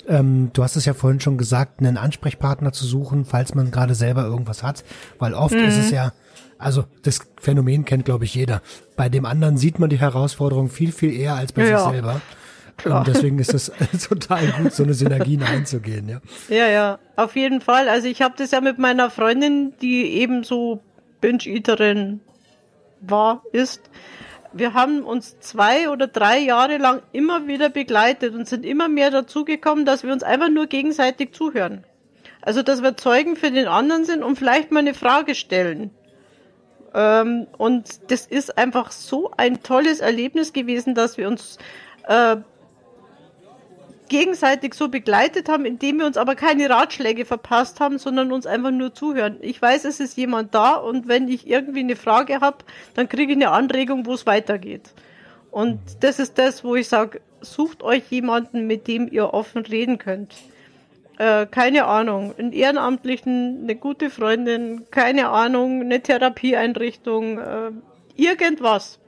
ähm, du hast es ja vorhin schon gesagt, einen Ansprechpartner zu suchen, falls man gerade selber irgendwas hat. Weil oft mhm. ist es ja, also das Phänomen kennt, glaube ich, jeder. Bei dem anderen sieht man die Herausforderung viel, viel eher als bei ja. sich selber. Klar. Und deswegen ist es total gut, so eine Synergien einzugehen, ja. Ja, ja, auf jeden Fall. Also ich habe das ja mit meiner Freundin, die eben so Binge-Eaterin war, ist. Wir haben uns zwei oder drei Jahre lang immer wieder begleitet und sind immer mehr dazu gekommen, dass wir uns einfach nur gegenseitig zuhören. Also, dass wir Zeugen für den anderen sind und vielleicht mal eine Frage stellen. Ähm, und das ist einfach so ein tolles Erlebnis gewesen, dass wir uns äh, gegenseitig so begleitet haben, indem wir uns aber keine Ratschläge verpasst haben, sondern uns einfach nur zuhören. Ich weiß, es ist jemand da und wenn ich irgendwie eine Frage habe, dann kriege ich eine Anregung, wo es weitergeht. Und das ist das, wo ich sage, sucht euch jemanden, mit dem ihr offen reden könnt äh, keine Ahnung, einen Ehrenamtlichen, eine gute Freundin, keine Ahnung, eine Therapieeinrichtung, äh, irgendwas.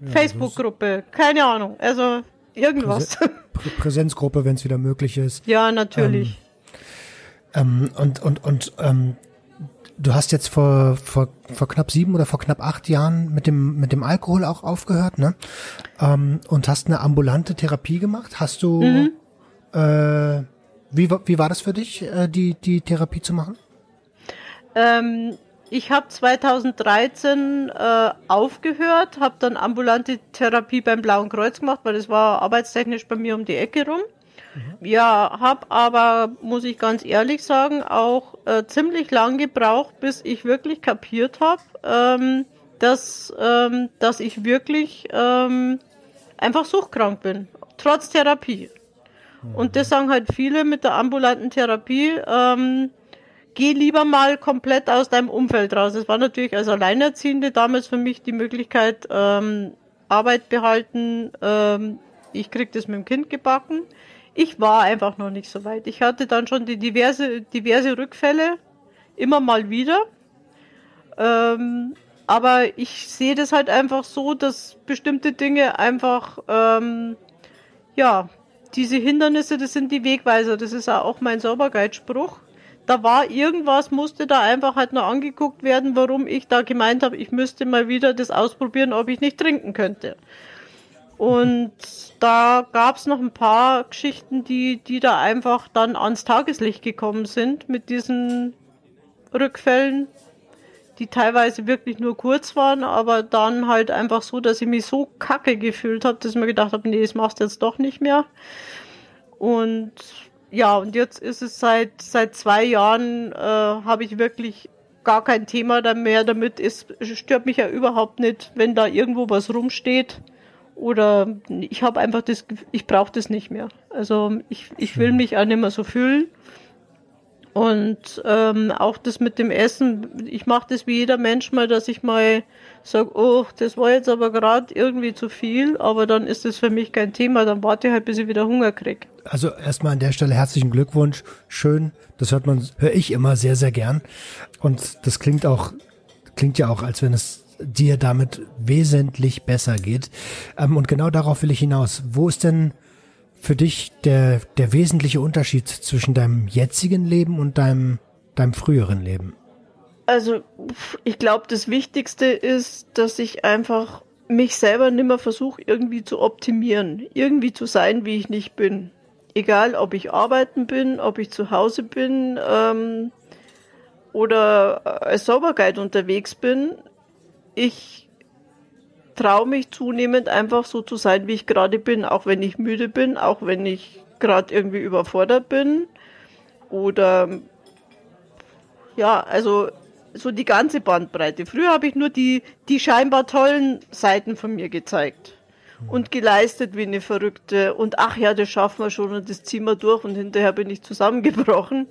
Ja, Facebook-Gruppe, keine Ahnung, also irgendwas. Prä Präsenzgruppe, wenn es wieder möglich ist. Ja, natürlich. Ähm, ähm, und und und ähm, du hast jetzt vor, vor, vor knapp sieben oder vor knapp acht Jahren mit dem, mit dem Alkohol auch aufgehört, ne? Ähm, und hast eine ambulante Therapie gemacht. Hast du mhm. äh, wie, wie war das für dich, äh, die, die Therapie zu machen? Ähm, ich habe 2013 äh, aufgehört, habe dann ambulante Therapie beim Blauen Kreuz gemacht, weil das war arbeitstechnisch bei mir um die Ecke rum. Mhm. Ja, habe aber, muss ich ganz ehrlich sagen, auch äh, ziemlich lang gebraucht, bis ich wirklich kapiert habe, ähm, dass, ähm, dass ich wirklich ähm, einfach suchtkrank bin, trotz Therapie. Und das sagen halt viele mit der ambulanten Therapie, ähm, geh lieber mal komplett aus deinem Umfeld raus. Es war natürlich als Alleinerziehende damals für mich die Möglichkeit, ähm, Arbeit behalten, ähm, ich krieg das mit dem Kind gebacken. Ich war einfach noch nicht so weit. Ich hatte dann schon die diverse, diverse Rückfälle, immer mal wieder. Ähm, aber ich sehe das halt einfach so, dass bestimmte Dinge einfach, ähm, ja, diese Hindernisse, das sind die Wegweiser. Das ist auch mein Sauberkeitsspruch. Da war irgendwas, musste da einfach halt noch angeguckt werden, warum ich da gemeint habe, ich müsste mal wieder das ausprobieren, ob ich nicht trinken könnte. Und da gab es noch ein paar Geschichten, die, die da einfach dann ans Tageslicht gekommen sind mit diesen Rückfällen, die teilweise wirklich nur kurz waren, aber dann halt einfach so, dass ich mich so kacke gefühlt habe, dass ich mir gedacht habe, nee, das machst du jetzt doch nicht mehr. Und ja, und jetzt ist es seit seit zwei Jahren äh, habe ich wirklich gar kein Thema mehr damit. Es stört mich ja überhaupt nicht, wenn da irgendwo was rumsteht oder ich habe einfach das, ich brauche das nicht mehr. Also ich, ich will mich auch nicht mehr so fühlen. Und ähm, auch das mit dem Essen, ich mache das wie jeder Mensch mal, dass ich mal sage, oh, das war jetzt aber gerade irgendwie zu viel, aber dann ist das für mich kein Thema, dann warte ich halt, bis ich wieder Hunger krieg. Also erstmal an der Stelle herzlichen Glückwunsch, schön, das hört man, höre ich immer sehr, sehr gern. Und das klingt auch, klingt ja auch, als wenn es dir damit wesentlich besser geht. Ähm, und genau darauf will ich hinaus. Wo ist denn für dich der, der wesentliche Unterschied zwischen deinem jetzigen Leben und deinem, deinem früheren Leben? Also, ich glaube, das Wichtigste ist, dass ich einfach mich selber nimmer versuche, irgendwie zu optimieren, irgendwie zu sein, wie ich nicht bin. Egal, ob ich arbeiten bin, ob ich zu Hause bin ähm, oder als Sauberkeit unterwegs bin, ich traue mich zunehmend einfach so zu sein, wie ich gerade bin, auch wenn ich müde bin, auch wenn ich gerade irgendwie überfordert bin oder ja, also so die ganze Bandbreite. Früher habe ich nur die, die scheinbar tollen Seiten von mir gezeigt und geleistet wie eine Verrückte und ach ja, das schaffen wir schon und das ziehen wir durch und hinterher bin ich zusammengebrochen. Mhm.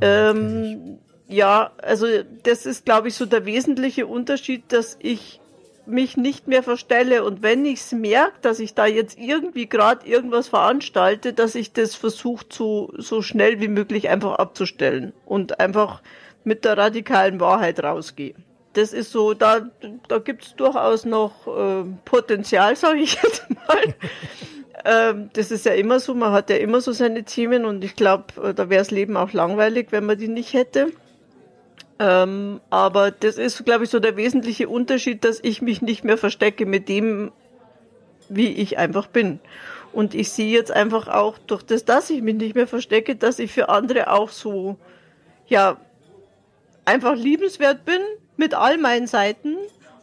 Ähm, ja, also das ist, glaube ich, so der wesentliche Unterschied, dass ich mich nicht mehr verstelle und wenn ich es merke, dass ich da jetzt irgendwie gerade irgendwas veranstalte, dass ich das versuche so schnell wie möglich einfach abzustellen und einfach mit der radikalen Wahrheit rausgehe. Das ist so, da, da gibt es durchaus noch äh, Potenzial, sage ich jetzt mal. ähm, das ist ja immer so, man hat ja immer so seine Themen und ich glaube, äh, da wäre das Leben auch langweilig, wenn man die nicht hätte. Ähm, aber das ist, glaube ich, so der wesentliche Unterschied, dass ich mich nicht mehr verstecke mit dem, wie ich einfach bin. Und ich sehe jetzt einfach auch durch das, dass ich mich nicht mehr verstecke, dass ich für andere auch so, ja, einfach liebenswert bin mit all meinen Seiten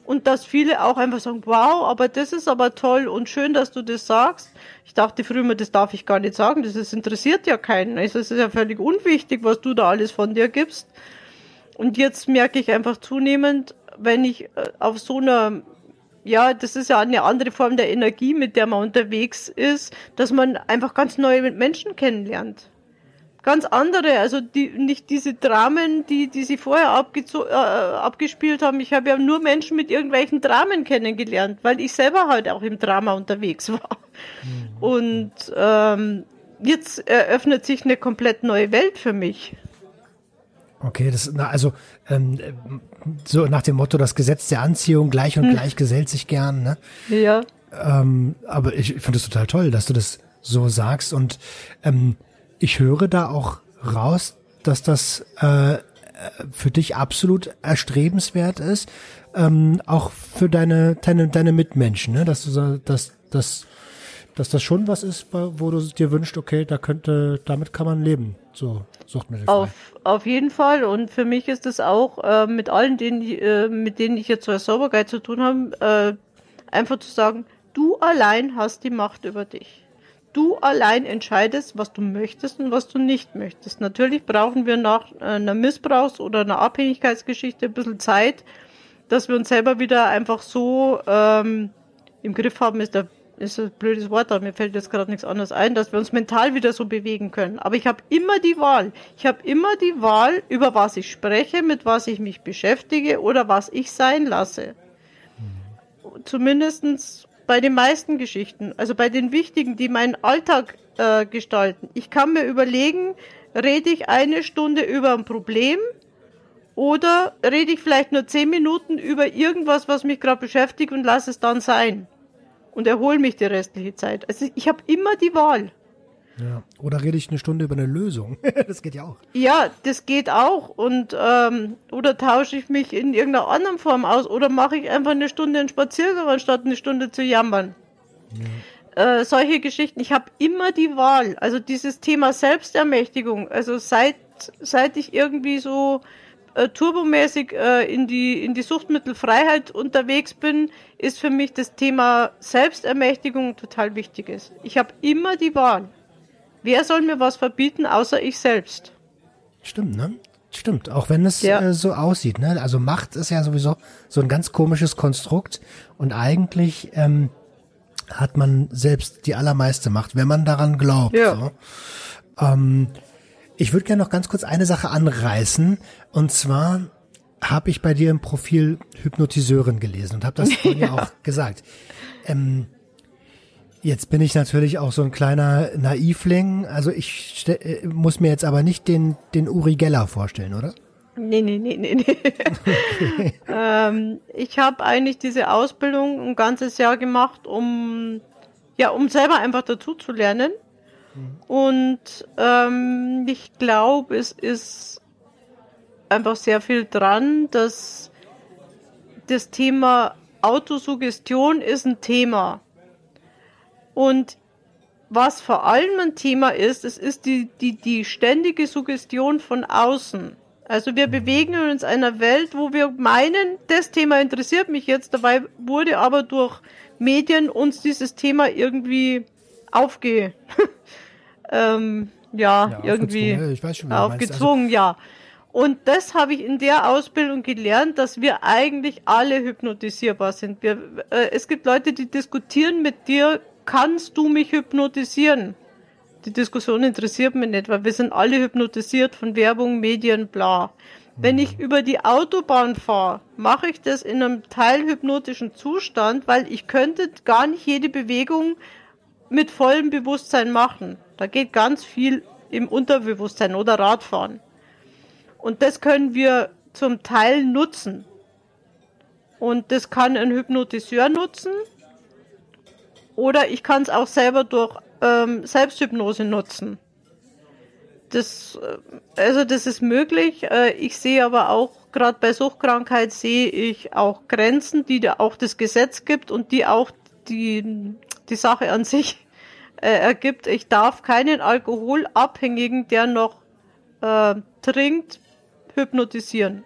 und dass viele auch einfach sagen, wow, aber das ist aber toll und schön, dass du das sagst. Ich dachte früher immer, das darf ich gar nicht sagen, das ist, interessiert ja keinen. Also es ist ja völlig unwichtig, was du da alles von dir gibst. Und jetzt merke ich einfach zunehmend, wenn ich äh, auf so einer, ja, das ist ja eine andere Form der Energie, mit der man unterwegs ist, dass man einfach ganz neue Menschen kennenlernt. Ganz andere, also die, nicht diese Dramen, die, die sie vorher abgezo äh, abgespielt haben. Ich habe ja nur Menschen mit irgendwelchen Dramen kennengelernt, weil ich selber halt auch im Drama unterwegs war. Mhm. Und ähm, jetzt eröffnet sich eine komplett neue Welt für mich. Okay, das na, also ähm, so nach dem Motto das Gesetz der Anziehung gleich und hm. gleich gesellt sich gern, ne? Ja. Ähm, aber ich finde es total toll, dass du das so sagst und ähm, ich höre da auch raus, dass das äh, für dich absolut erstrebenswert ist, ähm, auch für deine deine deine Mitmenschen, ne? Dass du dass dass dass das schon was ist, wo du dir wünschst, okay, da könnte damit kann man leben, so Suchtmittel. Auf, auf jeden Fall. Und für mich ist es auch äh, mit allen, denen, äh, mit denen ich jetzt als Sauberkeit zu tun habe, äh, einfach zu sagen, du allein hast die Macht über dich. Du allein entscheidest, was du möchtest und was du nicht möchtest. Natürlich brauchen wir nach einer Missbrauchs- oder einer Abhängigkeitsgeschichte ein bisschen Zeit, dass wir uns selber wieder einfach so ähm, im Griff haben, ist der ist ein blödes Wort, aber mir fällt jetzt gerade nichts anderes ein, dass wir uns mental wieder so bewegen können. Aber ich habe immer die Wahl. Ich habe immer die Wahl, über was ich spreche, mit was ich mich beschäftige oder was ich sein lasse. Zumindestens bei den meisten Geschichten, also bei den wichtigen, die meinen Alltag äh, gestalten. Ich kann mir überlegen, rede ich eine Stunde über ein Problem oder rede ich vielleicht nur zehn Minuten über irgendwas, was mich gerade beschäftigt und lasse es dann sein und erhole mich die restliche Zeit. Also ich habe immer die Wahl. Ja. Oder rede ich eine Stunde über eine Lösung? das geht ja auch. Ja, das geht auch. Und ähm, oder tausche ich mich in irgendeiner anderen Form aus oder mache ich einfach eine Stunde einen Spaziergang, anstatt eine Stunde zu jammern. Ja. Äh, solche Geschichten. Ich habe immer die Wahl. Also dieses Thema Selbstermächtigung. Also seit seit ich irgendwie so äh, turbomäßig äh, in die in die Suchtmittelfreiheit unterwegs bin, ist für mich das Thema Selbstermächtigung total wichtig ist. Ich habe immer die Wahl. Wer soll mir was verbieten, außer ich selbst? Stimmt, ne? Stimmt, auch wenn es ja. äh, so aussieht. Ne? Also Macht ist ja sowieso so ein ganz komisches Konstrukt und eigentlich ähm, hat man selbst die allermeiste Macht, wenn man daran glaubt. Ja. So. Ähm, ich würde gerne noch ganz kurz eine Sache anreißen und zwar habe ich bei dir im Profil Hypnotiseurin gelesen und habe das vorhin ja auch gesagt. Ähm, Jetzt bin ich natürlich auch so ein kleiner Naivling. Also ich äh, muss mir jetzt aber nicht den, den Uri Geller vorstellen, oder? Nee, nee, nee, nee, nee. Okay. ähm, ich habe eigentlich diese Ausbildung ein ganzes Jahr gemacht, um ja, um selber einfach dazu zu lernen. Und ähm, ich glaube, es ist einfach sehr viel dran, dass das Thema Autosuggestion ist ein Thema. Und was vor allem ein Thema ist, es ist die, die, die ständige Suggestion von außen. Also wir bewegen uns in einer Welt, wo wir meinen, das Thema interessiert mich jetzt, dabei wurde aber durch Medien uns dieses Thema irgendwie aufge, ähm, ja, ja irgendwie aufgezwungen, aufgezwungen also ja. Und das habe ich in der Ausbildung gelernt, dass wir eigentlich alle hypnotisierbar sind. Wir, äh, es gibt Leute, die diskutieren mit dir kannst du mich hypnotisieren? Die Diskussion interessiert mich nicht, weil wir sind alle hypnotisiert von Werbung, Medien, bla. Wenn ich über die Autobahn fahre, mache ich das in einem teilhypnotischen Zustand, weil ich könnte gar nicht jede Bewegung mit vollem Bewusstsein machen. Da geht ganz viel im Unterbewusstsein oder Radfahren. Und das können wir zum Teil nutzen. Und das kann ein Hypnotiseur nutzen oder ich kann es auch selber durch ähm, Selbsthypnose nutzen. Das, äh, also das ist möglich. Äh, ich sehe aber auch, gerade bei Suchtkrankheit sehe ich auch Grenzen, die da auch das Gesetz gibt und die auch die, die Sache an sich äh, ergibt. Ich darf keinen Alkoholabhängigen, der noch äh, trinkt, hypnotisieren.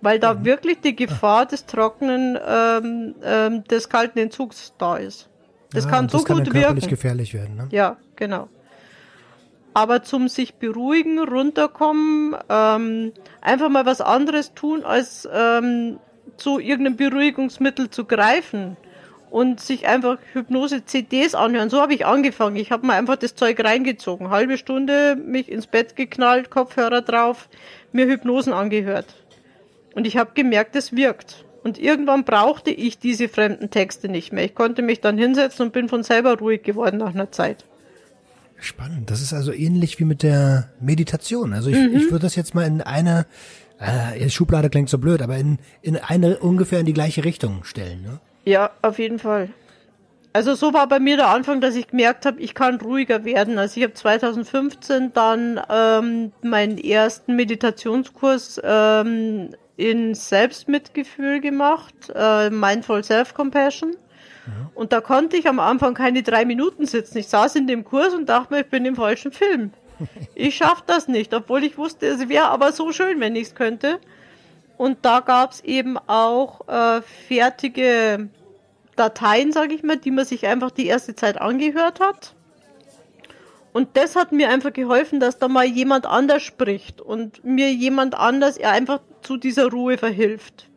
Weil da mhm. wirklich die Gefahr des trockenen, ähm, ähm, des kalten Entzugs da ist. Das ja, kann so das gut kann wirken. gefährlich werden. Ne? Ja, genau. Aber zum sich beruhigen, runterkommen, ähm, einfach mal was anderes tun, als ähm, zu irgendeinem Beruhigungsmittel zu greifen und sich einfach Hypnose-CDs anhören. So habe ich angefangen. Ich habe mir einfach das Zeug reingezogen. Halbe Stunde mich ins Bett geknallt, Kopfhörer drauf, mir Hypnosen angehört. Und ich habe gemerkt, es wirkt. Und irgendwann brauchte ich diese fremden Texte nicht mehr. Ich konnte mich dann hinsetzen und bin von selber ruhig geworden nach einer Zeit. Spannend. Das ist also ähnlich wie mit der Meditation. Also ich, mhm. ich würde das jetzt mal in eine, äh, Schublade klingt so blöd, aber in, in eine ungefähr in die gleiche Richtung stellen. Ne? Ja, auf jeden Fall. Also so war bei mir der Anfang, dass ich gemerkt habe, ich kann ruhiger werden. Also ich habe 2015 dann ähm, meinen ersten Meditationskurs ähm, in Selbstmitgefühl gemacht, äh, Mindful Self-Compassion. Und da konnte ich am Anfang keine drei Minuten sitzen. Ich saß in dem Kurs und dachte mir, ich bin im falschen Film. Ich schaff das nicht, obwohl ich wusste, es wäre aber so schön, wenn ich es könnte. Und da gab es eben auch äh, fertige Dateien, sage ich mal, die man sich einfach die erste Zeit angehört hat. Und das hat mir einfach geholfen, dass da mal jemand anders spricht und mir jemand anders einfach zu dieser Ruhe verhilft.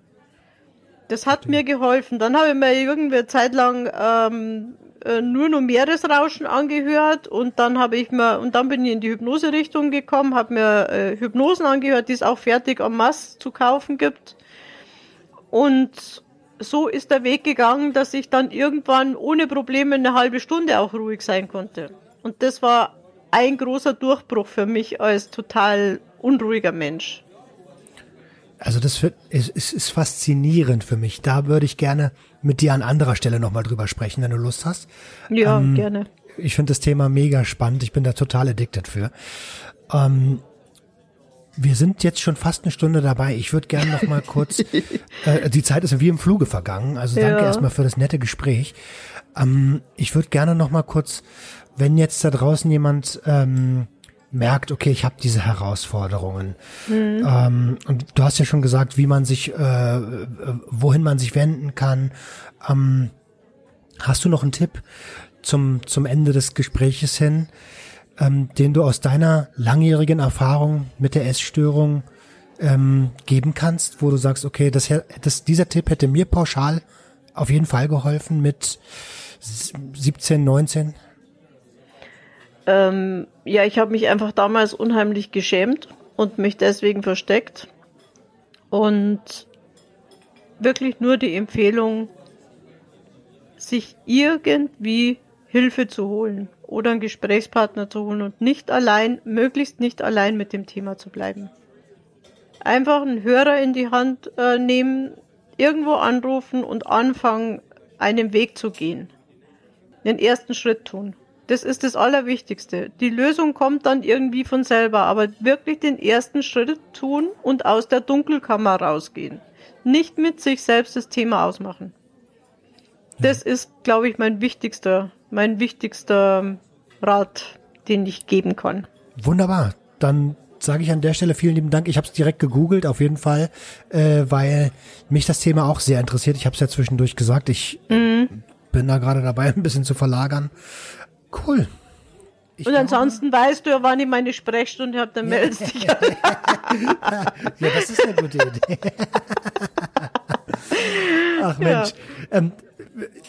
Das hat mir geholfen. Dann habe ich mir irgendwie eine Zeit lang ähm, äh, nur noch Meeresrauschen angehört und dann habe ich mir und dann bin ich in die Hypnose-Richtung gekommen, habe mir äh, Hypnosen angehört, die es auch fertig am Mass zu kaufen gibt. Und so ist der Weg gegangen, dass ich dann irgendwann ohne Probleme eine halbe Stunde auch ruhig sein konnte. Und das war ein großer Durchbruch für mich als total unruhiger Mensch. Also das wird, ist, ist, ist faszinierend für mich. Da würde ich gerne mit dir an anderer Stelle nochmal drüber sprechen, wenn du Lust hast. Ja, ähm, gerne. Ich finde das Thema mega spannend. Ich bin da total addicted für. Ähm, wir sind jetzt schon fast eine Stunde dabei. Ich würde gerne noch mal kurz, äh, die Zeit ist wie im Fluge vergangen. Also danke ja. erstmal für das nette Gespräch. Ähm, ich würde gerne noch mal kurz, wenn jetzt da draußen jemand ähm, merkt, okay, ich habe diese Herausforderungen. Mhm. Ähm, und du hast ja schon gesagt, wie man sich, äh, wohin man sich wenden kann. Ähm, hast du noch einen Tipp zum, zum Ende des Gespräches hin, ähm, den du aus deiner langjährigen Erfahrung mit der Essstörung ähm, geben kannst, wo du sagst, okay, das, das, dieser Tipp hätte mir pauschal auf jeden Fall geholfen mit 17, 19? Ähm, ja, ich habe mich einfach damals unheimlich geschämt und mich deswegen versteckt. Und wirklich nur die Empfehlung, sich irgendwie Hilfe zu holen oder einen Gesprächspartner zu holen und nicht allein, möglichst nicht allein mit dem Thema zu bleiben. Einfach einen Hörer in die Hand äh, nehmen, irgendwo anrufen und anfangen, einen Weg zu gehen. Den ersten Schritt tun. Das ist das Allerwichtigste. Die Lösung kommt dann irgendwie von selber, aber wirklich den ersten Schritt tun und aus der Dunkelkammer rausgehen. Nicht mit sich selbst das Thema ausmachen. Das ist, glaube ich, mein wichtigster, mein wichtigster Rat, den ich geben kann. Wunderbar. Dann sage ich an der Stelle vielen lieben Dank. Ich habe es direkt gegoogelt, auf jeden Fall, äh, weil mich das Thema auch sehr interessiert. Ich habe es ja zwischendurch gesagt. Ich mhm. bin da gerade dabei, ein bisschen zu verlagern. Cool. Ich und ansonsten glaube, weißt du ja, wann ich meine Sprechstunde habe, dann meldest dich. ja, das ist eine gute Idee. Ach Mensch. Ja. Ähm,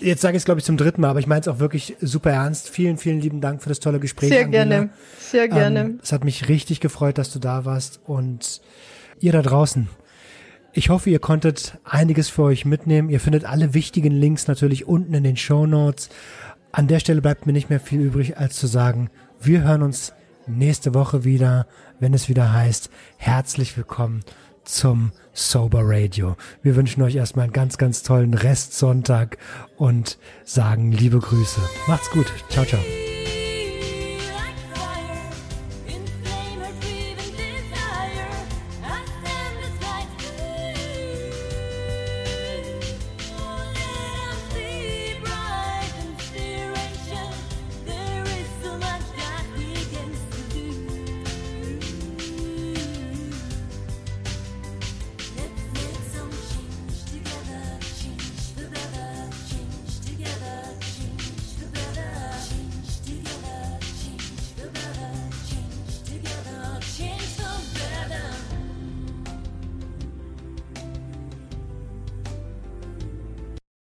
jetzt sage ich es, glaube ich, zum dritten Mal, aber ich meine es auch wirklich super ernst. Vielen, vielen lieben Dank für das tolle Gespräch. Sehr Angela. gerne. Sehr gerne. Ähm, es hat mich richtig gefreut, dass du da warst. Und ihr da draußen, ich hoffe, ihr konntet einiges für euch mitnehmen. Ihr findet alle wichtigen Links natürlich unten in den Show Notes. An der Stelle bleibt mir nicht mehr viel übrig, als zu sagen, wir hören uns nächste Woche wieder, wenn es wieder heißt, herzlich willkommen zum Sober Radio. Wir wünschen euch erstmal einen ganz, ganz tollen Restsonntag und sagen liebe Grüße. Macht's gut. Ciao, ciao.